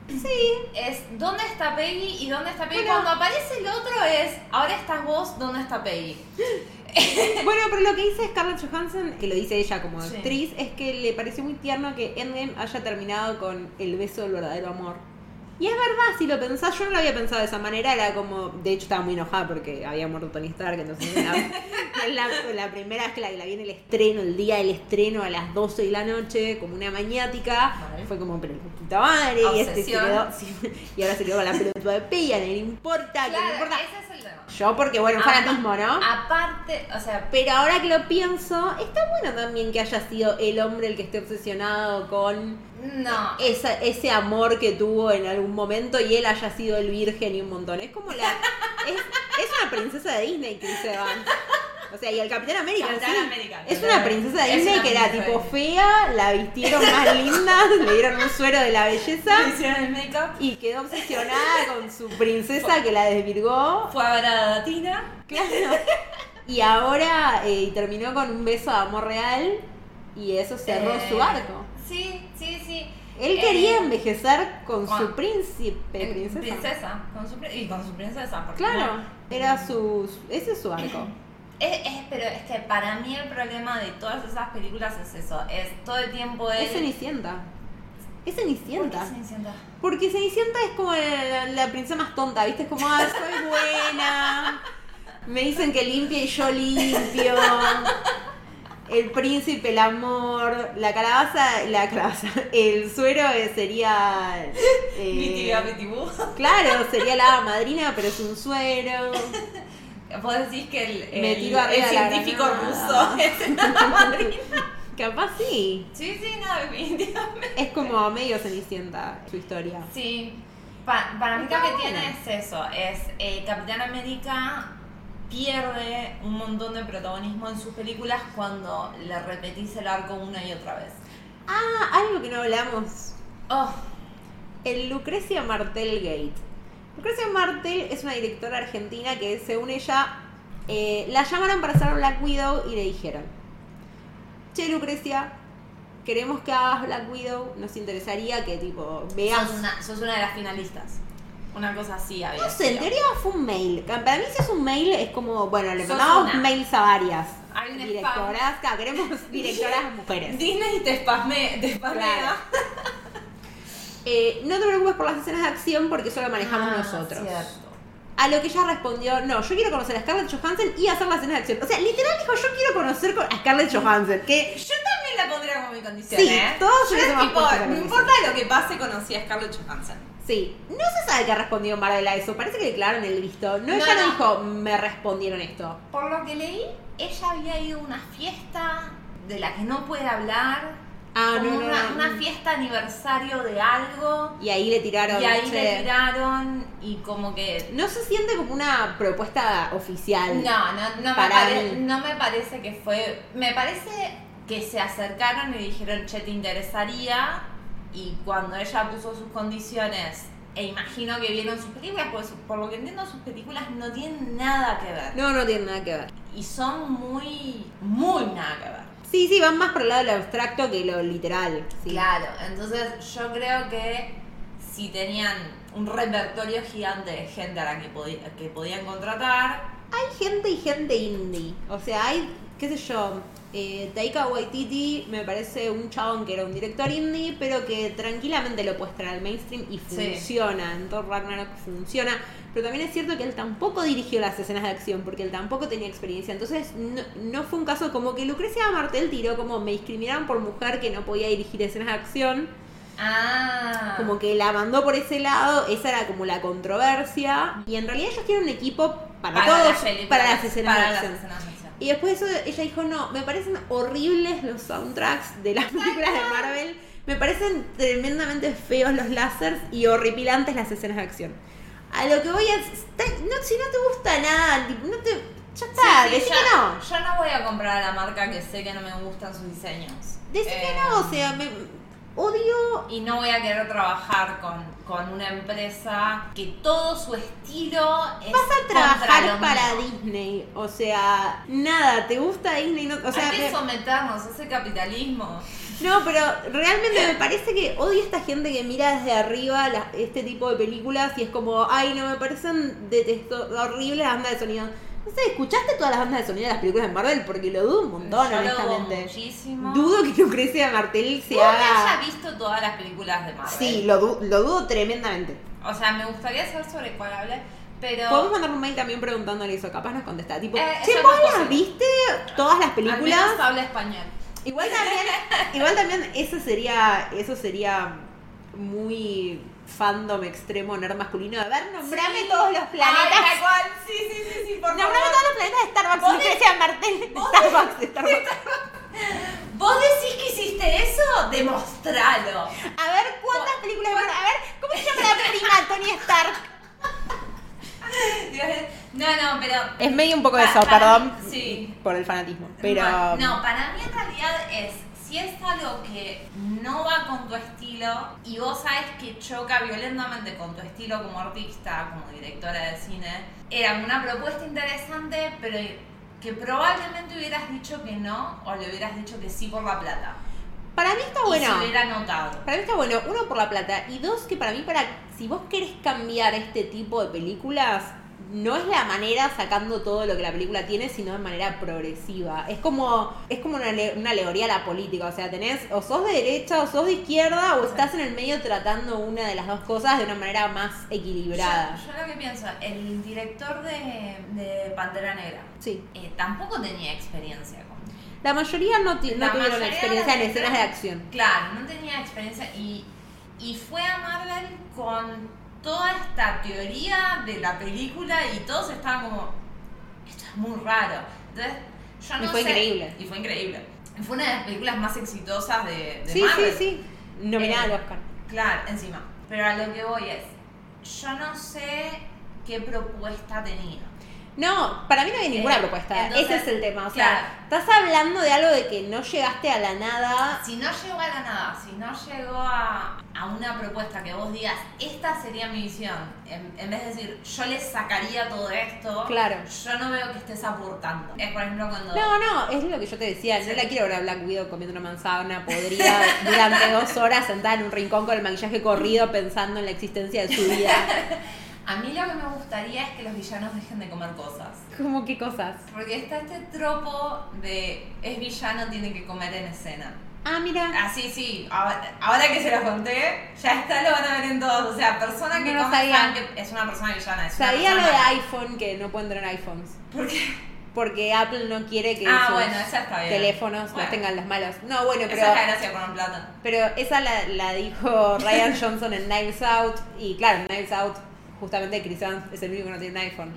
B: Sí, es ¿dónde está Peggy? y ¿dónde está Peggy?
A: Bueno.
B: Cuando aparece el otro es, ahora estás vos, ¿dónde está Peggy?
A: Bueno, pero lo que dice Scarlett Johansson, que lo dice ella como
B: Sí.
A: actriz, es que le pareció muy tierno que Endgame haya terminado con el beso del verdadero amor. Y es verdad, si lo pensás, yo no lo había pensado de esa manera, era como, de hecho estaba muy enojada porque había muerto Tony Stark, entonces la, la primera vez que la, la vi en el estreno, el día del estreno a las 12 de la noche, como una maniática.
B: Vale.
A: Fue como, pero puta madre, y este se quedó, sí, y ahora se quedó con la pelota de pilla, no le importa, que no importa.
B: ese es el tema.
A: Yo porque, bueno, un
B: Ah,
A: fanatismo, ¿no?
B: Aparte, o sea,
A: Pero ahora que lo pienso, está bueno también que haya sido el hombre el que esté obsesionado con
B: no.
A: esa, ese amor que tuvo en algún momento y él haya sido el virgen y un montón. Es como la. Es, es una princesa de Disney, Chris Evans. O sea, y el Capitán América,
B: Capitán
A: sí.
B: América,
A: Es una princesa de Disney que era tipo fea, la vistieron más linda, le dieron un suero de la belleza
B: Le hicieron el make-up.
A: y quedó obsesionada con su princesa que la desvirgó.
B: Fue a ver a Tina.
A: Claro. Y ahora eh, terminó con un beso de amor real y eso cerró
B: Eh,
A: su arco. Él
B: Eh,
A: quería envejecer con
B: con-
A: su príncipe,
B: eh,
A: princesa.
B: Princesa. Con su, y con su princesa. porque
A: Claro,
B: no-
A: era su, ese es su arco.
B: Es, es- pero es que para mí el problema de todas esas películas es eso. Es todo el tiempo él...
A: Es Cenicienta. Es
B: ¿Por qué
A: Cenicienta.
B: Cenicienta?
A: Porque Cenicienta es como la, la princesa más tonta, ¿viste? Es como, ah, soy buena. Me dicen que limpia y yo limpio. El príncipe, el amor, la calabaza, la calabaza, el suero eh, sería... eh, claro, sería la madrina, pero es un suero.
B: Vos decís que el, el, científico ruso es la madrina.
A: Capaz sí.
B: Sí, sí, no, definitivamente.
A: Es como medio cenicienta su historia.
B: Sí. Pa- para mí lo que tiene es eso. Es eh, Capitán América pierde un montón de protagonismo en sus películas cuando le repetís el arco una y otra vez.
A: Ah, algo que no hablamos.
B: Oh,
A: El Lucrecia Martel Gate. Lucrecia Martel es una directora argentina que, según ella, eh, la llamaron para hacer Black Widow y le dijeron: Che, Lucrecia, queremos que hagas Black Widow. Nos interesaría que, tipo, veas.
B: sos una, sos una de las finalistas. Una cosa así había.
A: No sé, en teoría fue un mail. Para mí, si es un mail, es como, bueno, le
B: Sos
A: mandamos
B: una.
A: mails a varias
B: Hay un spam.
A: directoras. Claro, queremos directoras mujeres.
B: Disney te spamea, te.
A: Claro. Eh, no te preocupes por las escenas de acción porque eso lo manejamos
B: Ah,
A: nosotros.
B: cierto.
A: A lo que ella respondió, no, yo quiero conocer a Scarlett Johansson y hacer las escenas de acción. O sea, literal dijo, yo quiero conocer con- a Scarlett Johansson. Que
B: Yo también la pondría como mi condición,
A: Sí,
B: ¿eh?
A: todos
B: Yo tipo, no importa lo que pase, conocí a Scarlett Johansson.
A: Sí, no se sabe qué respondió Marvel a eso. Parece que declararon el visto. No,
B: No,
A: ella no, dijo, me respondieron esto.
B: Por lo que leí, ella había ido a una fiesta de la que no puede hablar.
A: Ah,
B: como
A: no,
B: una, fiesta aniversario de algo.
A: Y ahí le tiraron.
B: Y ahí
A: che,
B: le tiraron y como que...
A: No se siente como una propuesta oficial.
B: No, no, no, me, pare- no me parece que fue... Me parece que se acercaron y dijeron, che, ¿te interesaría? Y cuando ella puso sus condiciones, e imagino que vieron sus películas, pues por lo que entiendo sus películas no tienen nada que ver.
A: No, no tiene nada que ver.
B: Y son muy, muy nada que ver.
A: Sí, sí, van más por el lado de lo abstracto que lo literal. sí.
B: Claro, entonces yo creo que si tenían un repertorio gigante de gente a la que, que podían contratar,
A: Hay gente y gente indie. O sea, hay, qué sé yo, eh, Taika Waititi me parece un chabón que era un director indie, pero que tranquilamente lo puede traer al mainstream y
B: Sí.
A: funciona. En Thor Ragnarok funciona. Pero también es cierto que él tampoco dirigió las escenas de acción porque él tampoco tenía experiencia. Entonces no, no fue un caso como que Lucrecia Martel tiró como me discriminaron por mujer que no podía dirigir escenas de acción.
B: ah,
A: Como que la mandó por ese lado, esa era como la controversia. Y en realidad ellos tienen un equipo para, todos,
B: las
A: para las escenas
B: para
A: de
B: las escenas de acción.
A: Y después de eso ella dijo, no, me parecen horribles los soundtracks de las películas de Marvel. Me parecen tremendamente feos los lásers y horripilantes las escenas de acción. A lo que voy es, no, si no te gusta nada, tipo, no te, ya está,
B: Sí, sí,
A: decí
B: yo,
A: que no.
B: Yo no voy a comprar a la marca que sé que no me gustan sus diseños.
A: Decí que
B: Eh,
A: no, o sea, me odio
B: Y no voy a querer trabajar con, con una empresa que todo su estilo es
A: Vas a trabajar para
B: mío.
A: Disney, o sea, nada, ¿te gusta Disney? No, o sea,
B: Hay que
A: me-
B: someternos a ese capitalismo.
A: no, pero realmente me parece que odio a esta gente que mira desde arriba la- este tipo de películas y es como, ay, no, me parecen detesto, horribles las bandas de sonido. No sé, ¿escuchaste todas las bandas de sonido de las películas de Marvel? Porque lo dudo un montón,
B: Yo lo dudo
A: honestamente.
B: muchísimo.
A: Dudo que Lucrecia Martel se
B: que
A: haga...
B: haya visto todas las películas de Marvel.
A: Sí, lo, du- lo dudo tremendamente.
B: O sea, me gustaría saber sobre cuál hablé, Pero.
A: Podemos mandar un mail también preguntándole eso, capaz nos contesta. Tipo,
B: Eh,
A: che, ¿vos
B: no
A: las viste todas las
B: al
A: películas?
B: menos habla español.
A: Igual también, igual también eso sería, eso sería muy fandom extremo nerd masculino. A ver, nombrame
B: Sí.
A: todos los
B: Ay,
A: planetas.
B: tal cual. Sí, sí, sí, sí, por
A: nombrame
B: favor.
A: todos los planetas de Starbucks. Y
B: de-
A: Martel.
B: vos
A: Starbucks, Starbucks.
B: ¿Vos decís que hiciste eso? Demostralo.
A: A ver, ¿cuántas películas? A ver, ¿cómo se llama la prima Tony Stark?
B: No, no, pero.
A: Es medio un poco de eso, perdón.
B: sí.
A: Por el fanatismo. Pero.
B: No, para mí en realidad es. Si es algo que no va con tu estilo y vos sabes que choca violentamente con tu estilo como artista, como directora de cine, era una propuesta interesante, pero que probablemente hubieras dicho que no o le hubieras dicho que sí por la plata.
A: Para mí está
B: Y
A: bueno.
B: se hubiera notado.
A: Para mí está bueno, uno por la plata y dos que para mí para si vos querés cambiar este tipo de películas no es la manera sacando todo lo que la película tiene, sino de manera progresiva. Es como es como una, una alegoría a la política, o sea, tenés o sos de derecha o sos de izquierda o estás en el medio tratando una de las dos cosas de una manera más equilibrada.
B: Yo, yo lo que pienso, el director de, de Pantera Negra
A: Sí.
B: eh, tampoco tenía experiencia con
A: La mayoría no, no
B: La
A: tuvieron
B: mayoría
A: experiencia en escenas de acción.
B: Claro, no tenía experiencia y, y fue a Marvel con toda esta teoría de la película y todos estaban como, esto es muy raro. Entonces, yo no
A: Y fue
B: sé-
A: increíble.
B: Y fue increíble. Fue una de las películas más exitosas de, de
A: Sí,
B: Marvel.
A: sí, sí. Nominada
B: Eh,
A: al Oscar.
B: Claro, encima. Pero a lo que voy es, yo no sé qué propuesta tenía.
A: No, para mí no hay ninguna
B: Eh,
A: propuesta.
B: entonces,
A: Ese es el tema. O
B: claro.
A: sea, estás hablando de algo de que no llegaste a la nada.
B: Si no llegó a la nada, si no llegó a, a una propuesta que vos digas, esta sería mi visión, en, en vez de decir, yo le sacaría todo esto,
A: Claro.
B: yo no veo que estés aportando. Es por ejemplo cuando...
A: No, no, es lo que yo te decía.
B: Sí.
A: No la quiero ver a Black Widow comiendo una manzana podrida durante dos horas sentada en un rincón con el maquillaje corrido pensando en la existencia de su vida.
B: A mí lo que me gustaría es que los villanos dejen de comer cosas.
A: ¿Cómo qué cosas?
B: Porque está este tropo de es villano, tiene que comer en escena.
A: Ah, mira.
B: Así, sí. Ahora, ahora que se los conté, ya está, lo van a ver en todos. O sea, persona que
A: No
B: come
A: sabía.
B: es una persona villana. Es
A: Sabía lo de iPhone que no pueden tener iPhones.
B: ¿Por qué?
A: Porque Apple no quiere que
B: Ah,
A: sus
B: bueno,
A: teléfonos los
B: Bueno.
A: tengan los malos. No, bueno, pero.
B: Esa es la gracia con un.
A: Pero esa la, la dijo Ryan Johnson en Knives Out. Y claro, Knives Out, justamente Chris Evans es el único que no tiene un iPhone.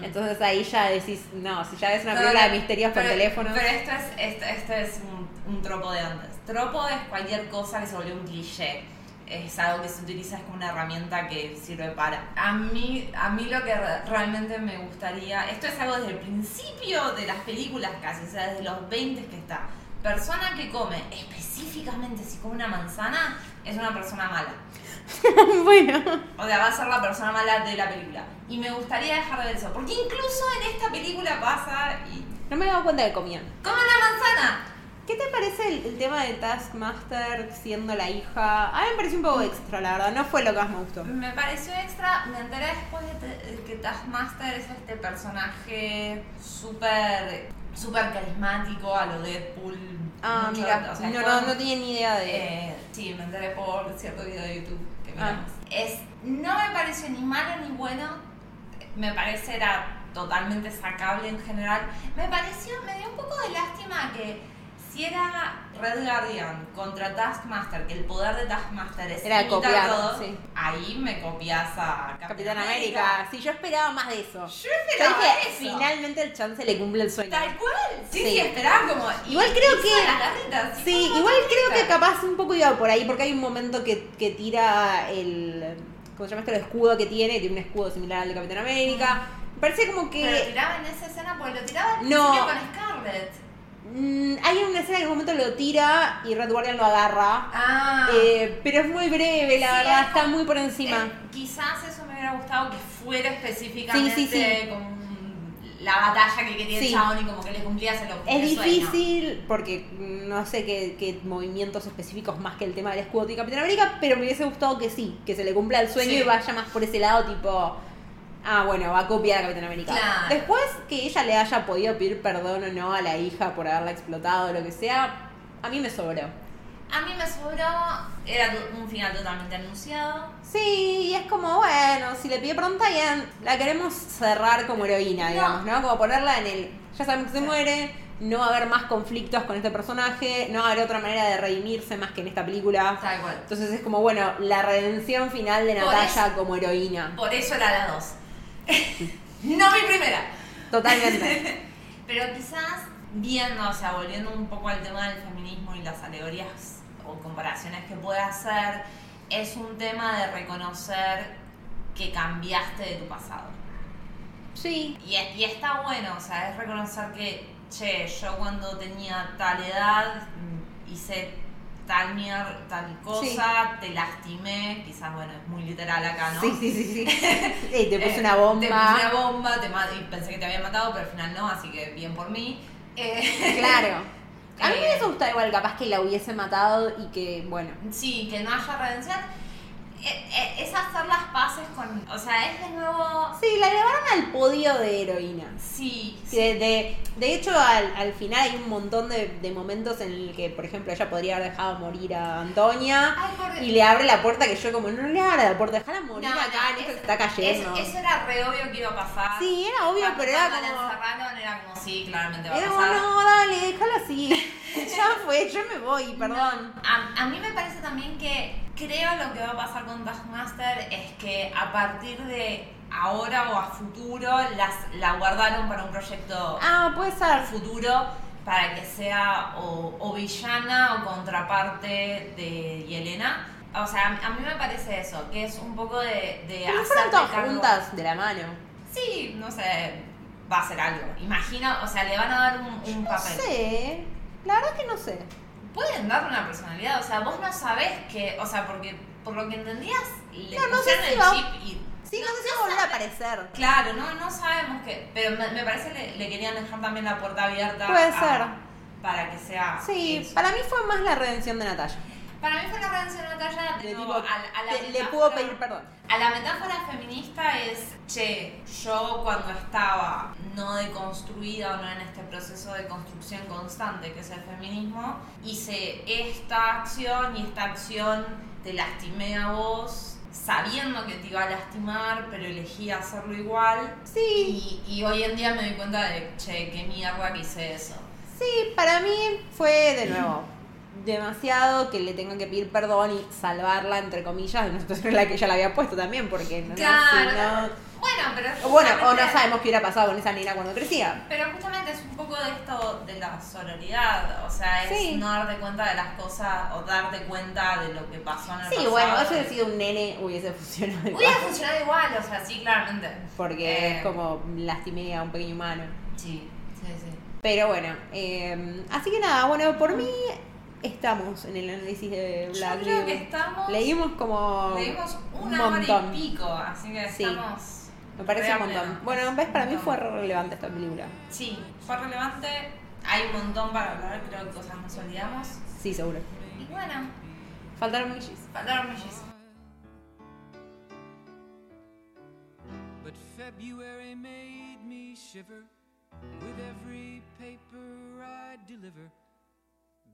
B: Mm.
A: Entonces ahí ya decís, no, si ya ves una película de misterios por
B: pero-
A: teléfono.
B: Pero esto es, esto, esto es un, un tropo de antes. Tropo es cualquier cosa que se volvió un cliché. Es algo que se utiliza como una herramienta que sirve para. A mí, a mí lo que re- realmente me gustaría. Esto es algo desde el principio de las películas casi, o sea, desde los 20 que está. Persona que come, específicamente si come una manzana, es una persona mala.
A: bueno.
B: O sea, va a ser la persona mala de la película. Y me gustaría dejar de ver eso. Porque incluso en esta película pasa y.
A: No me he dado cuenta que comían.
B: ¡Come una manzana!
A: ¿Qué te parece el, el tema de Taskmaster siendo la hija? A mí me pareció un poco extra, la verdad. No fue lo que más me gustó.
B: Me pareció extra. Me enteré después de que Taskmaster es este personaje súper. súper carismático a lo Deadpool.
A: Ah, mira.
B: o sea,
A: no, no, no tenía ni idea de.
B: Eh, sí, me enteré por cierto video de YouTube
A: Ah.
B: Es, no me pareció ni malo ni bueno. Me parece era totalmente sacable en general. Me pareció, me dio un poco de lástima que si era Red Guardian contra Taskmaster, que el poder de Taskmaster es
A: Era copiar,
B: todo,
A: sí.
B: ahí me copias a Capitán,
A: Capitán América. Sí, yo esperaba más de eso.
B: Yo
A: Yo
B: esperaba
A: dije,
B: eso.
A: finalmente el chance le cumple el sueño.
B: Tal cual. Sí,
A: Sí.
B: sí, esperaba como.
A: Igual creo que-
B: garritas,
A: Sí, igual creo que capaz un poco iba por ahí, porque hay un momento que, que tira el. ¿Cómo se llama esto? El escudo que tiene, tiene un escudo similar al de Capitán América. Me parece como
B: Pero lo
A: que.
B: tiraba en esa escena porque lo tiraba
A: No.
B: con Scarlett.
A: Mm, hay una escena que en un momento lo tira y Red Guardian lo agarra.
B: Ah.
A: Eh, pero es muy breve, la
B: Sí,
A: verdad,
B: es
A: está
B: como-
A: muy por encima.
B: Eh, quizás eso me hubiera gustado que fuera específicamente
A: Sí,
B: con la batalla que quería el chabón y como que le cumplías el,
A: Es
B: el sueño.
A: difícil porque no sé qué, qué movimientos específicos más que el tema del escudo de Capitán América, pero me hubiese gustado que sí, que se le cumpla el sueño y vaya más por ese lado, tipo, ah, bueno, va a copiar a Capitán América.
B: Claro.
A: Después que ella le haya podido pedir perdón o no a la hija por haberla explotado o lo que sea, a mí me sobró.
B: A mí me sobró, era un final totalmente anunciado.
A: Sí, y es como, bueno, si le pide pronta, ya la queremos cerrar como heroína, digamos, ¿no? Como ponerla en el. Ya sabemos que se muere, no va a haber más conflictos con este personaje, no va a haber otra manera de redimirse más que en esta película.
B: Tal cual.
A: Entonces es como, bueno, la redención final de Natalia como heroína.
B: Por eso era la 2. No mi primera.
A: Totalmente.
B: Pero quizás viendo, o sea, volviendo un poco al tema del feminismo y las alegorías o comparaciones que puede hacer, es un tema de reconocer que cambiaste de tu pasado.
A: Sí.
B: Y, y está bueno, o sea, es reconocer que, che, yo cuando tenía tal edad mm, hice tal mier tal cosa, te lastimé, quizás, bueno, es muy literal acá, ¿no?
A: Sí, sí, sí, sí. Te puse
B: Eh,
A: una bomba.
B: Te puse una bomba, te y pensé que te había matado, pero al final no, así que bien por mí. Eh,
A: Claro. A mí me
B: Eh.
A: hubiese gustado igual capaz que la hubiese matado y que, bueno.
B: Sí, que no haya redención. Eh, eh, es hacer las paces con. O sea, es de nuevo.
A: Sí, la elevaron al podio de heroína.
B: Sí,
A: Sí, De, de, de hecho, al, al final hay un montón de, de momentos en el que, por ejemplo, ella podría haber dejado morir a Antonia
B: Ay,
A: y le abre la puerta que yo como, no le abra la puerta, déjala morir
B: No,
A: acá,
B: no,
A: en esto que está cayendo.
B: es- eso era re obvio que iba a pasar.
A: Sí, era obvio,
B: Cuando-
A: pero era
B: cuando la
A: como...
B: encerraron era como, sí, claramente va a pasar.
A: como, no, dale, déjala así. ya fue, yo me voy, perdón.
B: A, a mí me parece también que creo lo que va a pasar con Taskmaster es que a partir de ahora o a futuro las, la guardaron para un proyecto
A: Ah, puede ser.
B: futuro para que sea o, o villana o contraparte de Yelena. O sea, a mí me parece eso, que es un poco de, de
A: Pero fueron todas
B: cargo.
A: juntas de la mano.
B: Sí, no sé, va a ser algo. Imagino, o sea, le van a dar un, un
A: No
B: papel.
A: sé, la verdad que no sé.
B: Pueden darle una personalidad, o sea, vos no sabés que, o sea, porque por lo que entendías, le
A: No, no sé si
B: el
A: va-
B: chip y...
A: Sí, no, sé si va a volver a aparecer.
B: Claro, no, no sabemos que, pero me, me parece que le, le querían dejar también la puerta abierta.
A: Puede
B: a-
A: ser.
B: Para que sea...
A: Sí,
B: eso.
A: para mí fue más la redención de Natalia.
B: Para mí fue la redención de de
A: De
B: nuevo,
A: tipo,
B: a, a la
A: le- le pudo pedir perdón.
B: A la metáfora feminista es, che, yo cuando estaba no deconstruida o no en este proceso de construcción constante que es el feminismo, hice esta acción y esta acción te lastimé a vos sabiendo que te iba a lastimar, pero elegí hacerlo igual.
A: Sí,
B: Y, y hoy en día me doy cuenta de, che, qué mierda que hice eso.
A: sí, para mí fue de nuevo demasiado que le tengan que pedir perdón y salvarla, entre comillas, de una situación en la que ella la había puesto también, porque no,
B: Claro.
A: si no-
B: Bueno, pero...
A: o bueno, o no sabemos qué hubiera pasado con esa nena cuando crecía.
B: Pero justamente es un poco de esto de la sororidad, o sea, es
A: Sí.
B: no darte cuenta de las cosas o darte cuenta de lo que pasó en el
A: Sí,
B: pasado.
A: bueno, hubiese sido un nene hubiese funcionado igual.
B: Hubiera funcionado igual, o sea, sí, claramente.
A: Porque
B: Eh,
A: es como lastimé a un pequeño humano.
B: Sí, sí, sí.
A: Pero bueno, eh, así que nada, bueno, por mí estamos en el análisis de
B: Yo
A: Black
B: creo que estamos...
A: Leímos como
B: leímos
A: un
B: una hora
A: montón.
B: y pico, así que
A: Sí.
B: estamos...
A: Me parece un montón. Bueno, ves, para mí
B: Un
A: fue re relevante esta película.
B: Sí, fue relevante, hay un montón para hablar, creo que cosas nos olvidamos.
A: Sí, seguro.
B: Y bueno,
A: Faltaron millis.
B: faltaron millis.
C: But February made me shiver with every paper I deliver.